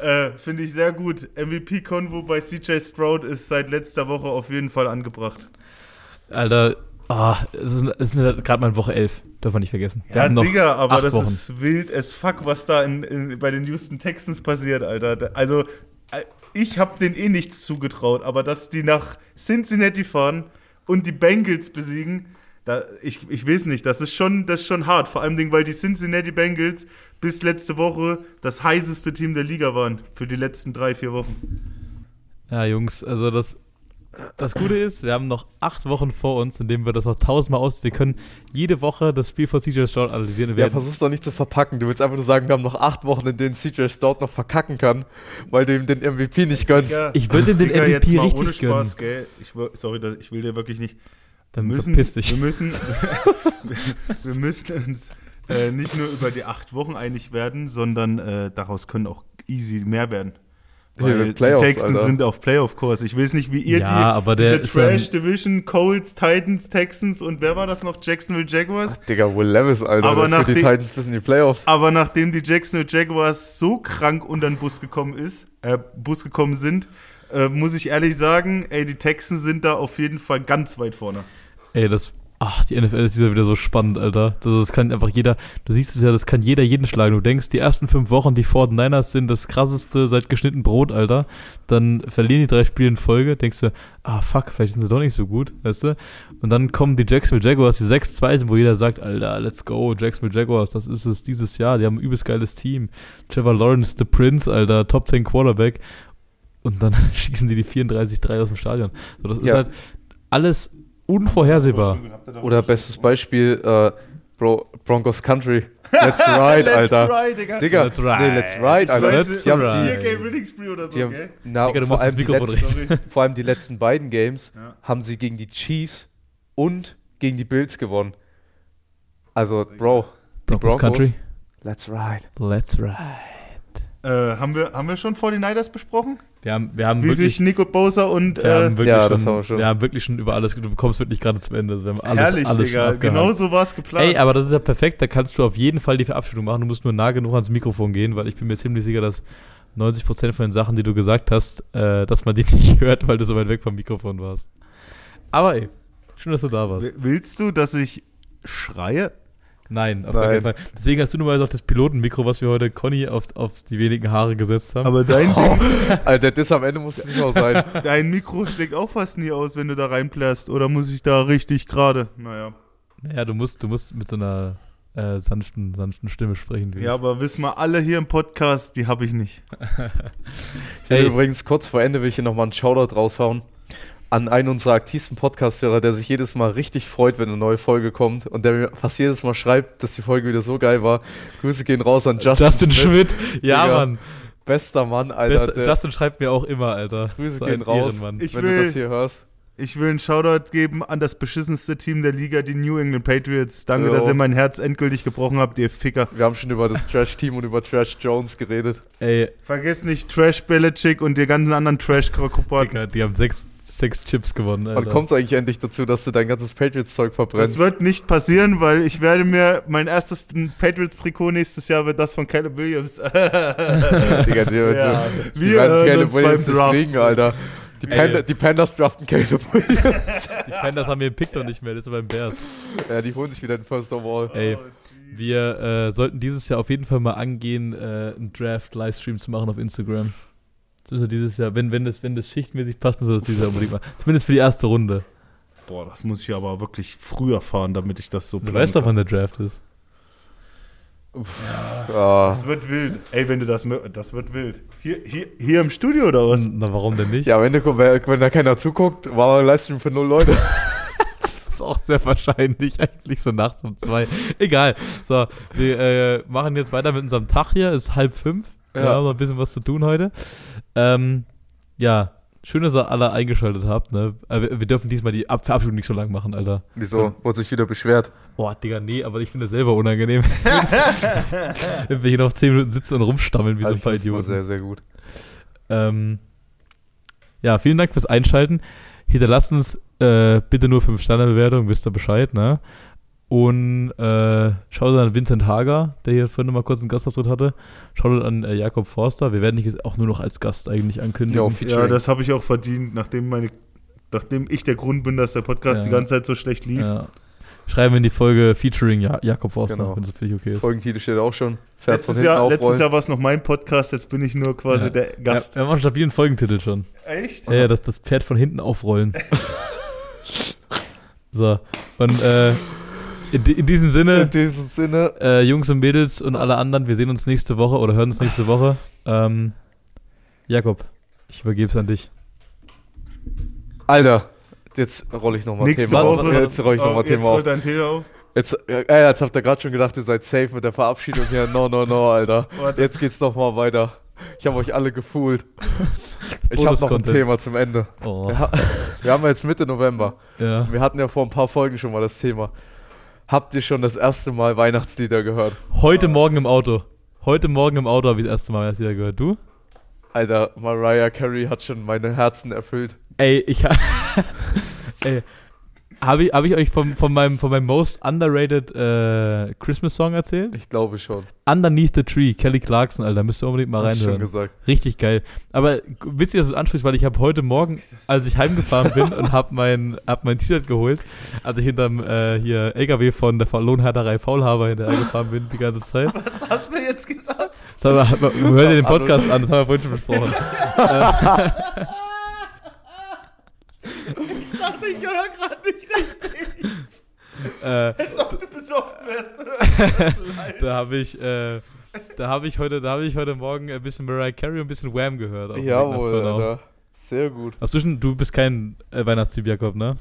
äh, Finde ich sehr gut. MVP-Konvo bei CJ Stroud ist seit letzter Woche auf jeden Fall angebracht. Alter, ah, es ist, ist gerade mal Woche 11. Dürfen wir nicht vergessen. Wir ja, haben noch Digga, aber acht das Wochen. ist wild as fuck, was da in, in, bei den Houston Texans passiert, Alter. Also, ich habe denen eh nichts zugetraut, aber dass die nach Cincinnati fahren und die Bengals besiegen, da, ich, ich weiß nicht, das ist, schon, das ist schon hart. Vor allem, weil die Cincinnati Bengals bis letzte Woche das heißeste Team der Liga waren für die letzten drei, vier Wochen. Ja, Jungs, also das, das Gute ist, wir haben noch acht Wochen vor uns, in denen wir das noch tausendmal aus. Wir können jede Woche das Spiel von CJ Stroud analysieren. Wir Ja, werden- versuch's doch nicht zu verpacken. Du willst einfach nur sagen, wir haben noch acht Wochen, in denen CJ Stroud noch verkacken kann, weil du ihm den MVP nicht gönnst. Digga, ich will dem den Digga, MVP jetzt mal richtig ohne Spaß, gönnen. gell? Ich, sorry, ich will dir wirklich nicht. Dann wir müssen, verpiss dich. Wir müssen, wir müssen uns äh, nicht nur über die acht Wochen einig werden, sondern äh, daraus können auch easy mehr werden. Weil wird die Playoffs, Texans Alter. sind auf Playoff-Kurs. Ich weiß nicht, wie ihr Ja, die aber der diese Trash-Division, Colts, Titans, Texans und wer war das noch? Jacksonville Jaguars? Digga, Will Levis, Alter, Aber nach die Titans bis in die Playoffs. Aber nachdem die Jacksonville Jaguars so krank unter den Bus gekommen ist, äh, Bus gekommen sind, äh, muss ich ehrlich sagen, ey, die Texans sind da auf jeden Fall ganz weit vorne. Ey, das. Ach, die NFL ist wieder so spannend, Alter. Das, das kann einfach jeder. Du siehst es ja, das kann jeder jeden schlagen. Du denkst, die ersten fünf Wochen, die 49ers sind das krasseste seit geschnitten Brot, Alter. Dann verlieren die drei Spiele in Folge. Denkst du, ah, fuck, vielleicht sind sie doch nicht so gut, weißt du? Und dann kommen die Jacksonville Jaguars, die 6-2 sind, wo jeder sagt, Alter, let's go, Jacksonville Jaguars, das ist es dieses Jahr. Die haben ein übelst geiles Team. Trevor Lawrence, the Prince, Alter, Top 10 Quarterback. Und dann schießen die die 34-3 aus dem Stadion. So, das ist Ja. halt alles unvorhersehbar. Oder bestes Beispiel, äh, Bro, Broncos Country. Let's ride, Let's Alter. ride, Digga. Digga, Let's ride. nee, let's ride, Alter. let's wir haben ride. vier Game Winning Spree oder so, Die haben, na, Digga, du vor, musst allem das die Mikrofon letzten, vor allem die letzten beiden Games Ja. haben sie gegen die Chiefs und gegen die Bills gewonnen. Also, Bro, die Broncos Broncos, Country. let's ride. Let's ride. Äh, haben, wir, haben wir schon 49ers besprochen? Wir haben, wir haben Wie wirklich, sich Nico Bosa und wir haben äh, wirklich Ja, schon, das haben wir schon. Wir haben wirklich schon über alles, du bekommst wirklich gerade zum Ende. Also Wir haben alles, herrlich, alles Digga. Genau so war es geplant. Ey, aber das ist ja perfekt, da kannst du auf jeden Fall die Verabschiedung machen. Du musst nur nah genug ans Mikrofon gehen, weil ich bin mir ziemlich sicher, dass 90% von den Sachen, die du gesagt hast, äh, dass man die nicht hört, weil du so weit weg vom Mikrofon warst. Aber ey, schön, dass du da warst. Willst du, dass ich schreie? Nein, auf Nein. keinen Fall. Deswegen hast du nur mal auf das Pilotenmikro, was wir heute Conny auf, auf die wenigen Haare gesetzt haben. Aber dein, Ding, Alter, das am Ende muss es nicht auch sein. dein Mikro schlägt auch fast nie aus, wenn du da reinplärst. Oder muss ich da richtig gerade? Naja. Naja, du musst, du musst mit so einer äh, sanften, sanften Stimme sprechen. Wie Ja, aber wissen wir alle hier im Podcast, die habe ich nicht. Ich will übrigens kurz vor Ende will ich hier nochmal einen Shoutout raushauen an einen unserer aktivsten Podcast-Hörer, der sich jedes Mal richtig freut, wenn eine neue Folge kommt und der mir fast jedes Mal schreibt, dass die Folge wieder so geil war. Grüße gehen raus an Justin, Justin, Schmidt. Ja, Digga, Mann. Bester Mann, Alter. Best, Justin schreibt mir auch immer, Alter. Grüße So gehen raus. Ehrenmann. Ich wenn will- du das hier hörst. Ich will einen Shoutout geben an das beschissenste Team der Liga, die New England Patriots. Danke, Jo. dass ihr mein Herz endgültig gebrochen habt, ihr Ficker. Wir haben schon über das Trash-Team und über Trash Jones geredet. Ey, Vergesst nicht Trash Belichick und die ganzen anderen Trash-Krokopaten. Digga, die haben sechs, sechs Chips gewonnen, Alter. Wann kommt es eigentlich endlich dazu, dass du dein ganzes Patriots-Zeug Das verbrennst? wird nicht passieren, weil ich werde mir mein erstes Patriots-Trikot nächstes Jahr wird das von Caleb Williams. Digga, die, Ja, die, die wir werden Caleb Williams nicht kriegen, Alter. Die. Panda, die Pandas draften Caleb Williams. Die Panthers haben ihren Pick doch nicht mehr, das ist beim Bears. ja, die holen sich wieder den First Overall. Ey, wir äh, sollten dieses Jahr auf jeden Fall mal angehen, äh, einen Draft-Livestream zu machen auf Instagram. Wir dieses Jahr, wenn, wenn, das, wenn das schichtmäßig passt, wir das dieses Jahr unbedingt machen. Zumindest für die erste Runde. Boah, das muss ich aber wirklich früher fahren, damit ich das so Du weißt doch, wann der Draft ist. Ja. Das wird wild. Ey, wenn du das mö- das wird wild. Hier, hier, hier im Studio oder was? Na, warum denn nicht? ja, am Ende, wenn, wenn da keiner zuguckt, war ein Livestream für null Leute. Das ist auch sehr wahrscheinlich, eigentlich so nachts um zwei. Egal. So, wir äh, machen jetzt weiter mit unserem Tag hier. Es ist halb fünf. Wir Ja. haben noch ein bisschen was zu tun heute. Ähm, ja, schön, dass ihr alle eingeschaltet habt. Ne? Äh, wir, wir dürfen diesmal die Ab Verabschiedung nicht so lang machen, Alter. Wieso? Wurde sich wieder beschwert. Boah, Digga, nee, aber ich finde das selber unangenehm. Wenn wir hier noch zehn Minuten sitzen und rumstammeln wie so Also ein ich paar Idioten. sehr, sehr gut. Ähm, ja, vielen Dank fürs Einschalten. Hinterlasst uns äh, bitte nur 5 Sterne Bewertung, wisst ihr Bescheid, ne? Und äh, schaut an Vincent Hager, der hier vorhin mal kurz einen Gastauftritt hatte. Schaut an äh, Jakob Forster. Wir werden dich jetzt auch nur noch als Gast eigentlich ankündigen. Ja. Ja, das habe ich auch verdient, nachdem meine, nachdem ich der Grund bin, dass der Podcast Ja. die ganze Zeit so schlecht lief. Ja. Schreiben wir in die Folge Featuring ja Jakob Forster, Genau. wenn das für dich okay ist. Folgentitel steht auch schon. Fährt Letztes Jahr, aufrollen. letztes Jahr war es noch mein Podcast, jetzt bin ich nur quasi Ja. der Ja, Gast. wir haben einen stabilen Folgentitel schon. Echt? Ja, ja, das, das Pferd von hinten aufrollen. so, und äh, in, in diesem Sinne, In diesem Sinne. äh, Jungs und Mädels und alle anderen, wir sehen uns nächste Woche oder hören uns nächste Woche. Ähm, Jakob, ich übergebe es an dich. Alter, jetzt rolle ich nochmal Thema auf. Woche. Jetzt rolle ich Oh, nochmal jetzt Thema auf. rollt dein Thema auf. Jetzt, äh, jetzt habt ihr gerade schon gedacht, ihr seid safe mit der Verabschiedung hier. No, no, no, Alter. Warte. Jetzt geht's nochmal weiter. Ich habe euch alle gefühlt. Ich habe noch ein. Thema zum Ende. Oh, Ja, wir haben jetzt Mitte November. ja. Wir hatten ja vor ein paar Folgen schon mal das Thema. Habt ihr schon das erste Mal Weihnachtslieder gehört? Heute Morgen im Auto. Heute Morgen im Auto habe ich das erste Mal wieder gehört. Du? Alter, Mariah Carey hat schon meine Herzen erfüllt. Ey, ich Ey, habe ich, hab ich euch von, von, meinem, von meinem most underrated äh, Christmas Song erzählt? Ich glaube schon. Underneath the Tree, Kelly Clarkson, Alter, müsst ihr unbedingt mal Hast du schon reinhören. gesagt. Richtig geil. Aber witzig, dass du es ansprichst, weil ich habe heute Morgen, als ich heimgefahren bin und habe mein, hab mein T-Shirt geholt, als ich hinterm äh, hier LKW von der Lohnhärterei Faulhaber hinterhergefahren bin die ganze Zeit. Was hast du jetzt gesagt? Haben wir, hör dir den Podcast an, das haben wir vorhin schon besprochen. Ich dachte, ich höre gerade nicht. Äh, Als ob du besoffen wärst. da habe ich, äh, da habe ich heute, da habe ich heute Morgen ein bisschen Mariah Carey und ein bisschen Wham gehört. Jawohl. Alter. Sehr gut. Hast du bist kein äh, Weihnachtstyp, Jakob, ne?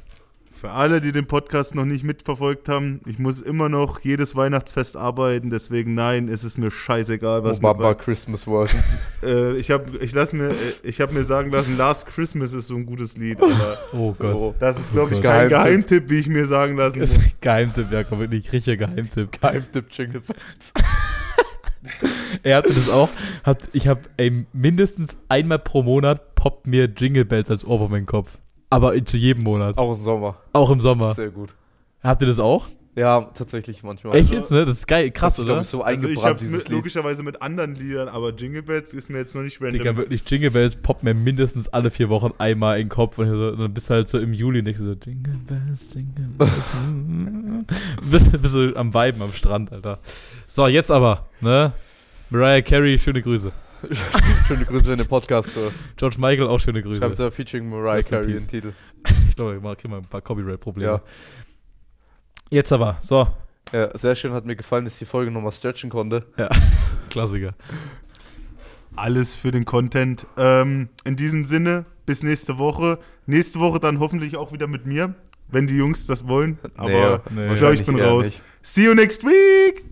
Für alle, die den Podcast noch nicht mitverfolgt haben, ich muss immer noch jedes Weihnachtsfest arbeiten, deswegen nein, ist es mir scheißegal, was Obama mir Christmas Version. äh, ich habe ich lass mir ich habe mir sagen lassen, Last Christmas ist so ein gutes Lied, aber Oh Gott. Oh. das ist glaube ich Oh Gott. kein Geheimtipp. Geheimtipp, wie ich mir sagen lassen Das muss. Geheimtipp, Jakob, wirklich richtiger Geheimtipp. Geheimtipp Jingle Bells. Er hatte das auch. Hat, ich habe mindestens einmal pro Monat poppt mir Jingle Bells als Ohrwurm in den Kopf. Aber zu jedem Monat. Auch im Sommer. Auch im Sommer. Sehr gut. Habt ihr das auch? Ja, tatsächlich manchmal. Echt jetzt, ne? Das ist geil, krass, Krass, ich oder? glaube, so Also ich eingebrannt, habe es dieses mit, logischerweise mit anderen Liedern, aber Jingle Bells ist mir jetzt noch nicht random. Digga, wirklich, Jingle Bells poppt mir mindestens alle vier Wochen einmal in den Kopf und so, dann bist du halt so im Juli nicht so Jingle Bells, Jingle Bells. bist, bist du am Weiben am Strand, Alter. So, jetzt aber, ne? Mariah Carey, schöne Grüße. Schöne Grüße in den Podcast hörst. George Michael, auch schöne Grüße. da featuring Mariah Carey den Titel. Ich glaube, wir kriegen mal ein paar Copyright-Probleme. Ja. Jetzt aber, so, Ja, sehr schön, hat mir gefallen, dass ich die Folge nochmal stretchen konnte. Klassiker. Alles für den Content. Ähm, in diesem Sinne, bis nächste Woche. Nächste Woche dann hoffentlich auch wieder mit mir, wenn die Jungs das wollen. Aber nee. ich glaube, ich bin raus. nicht. See you next week!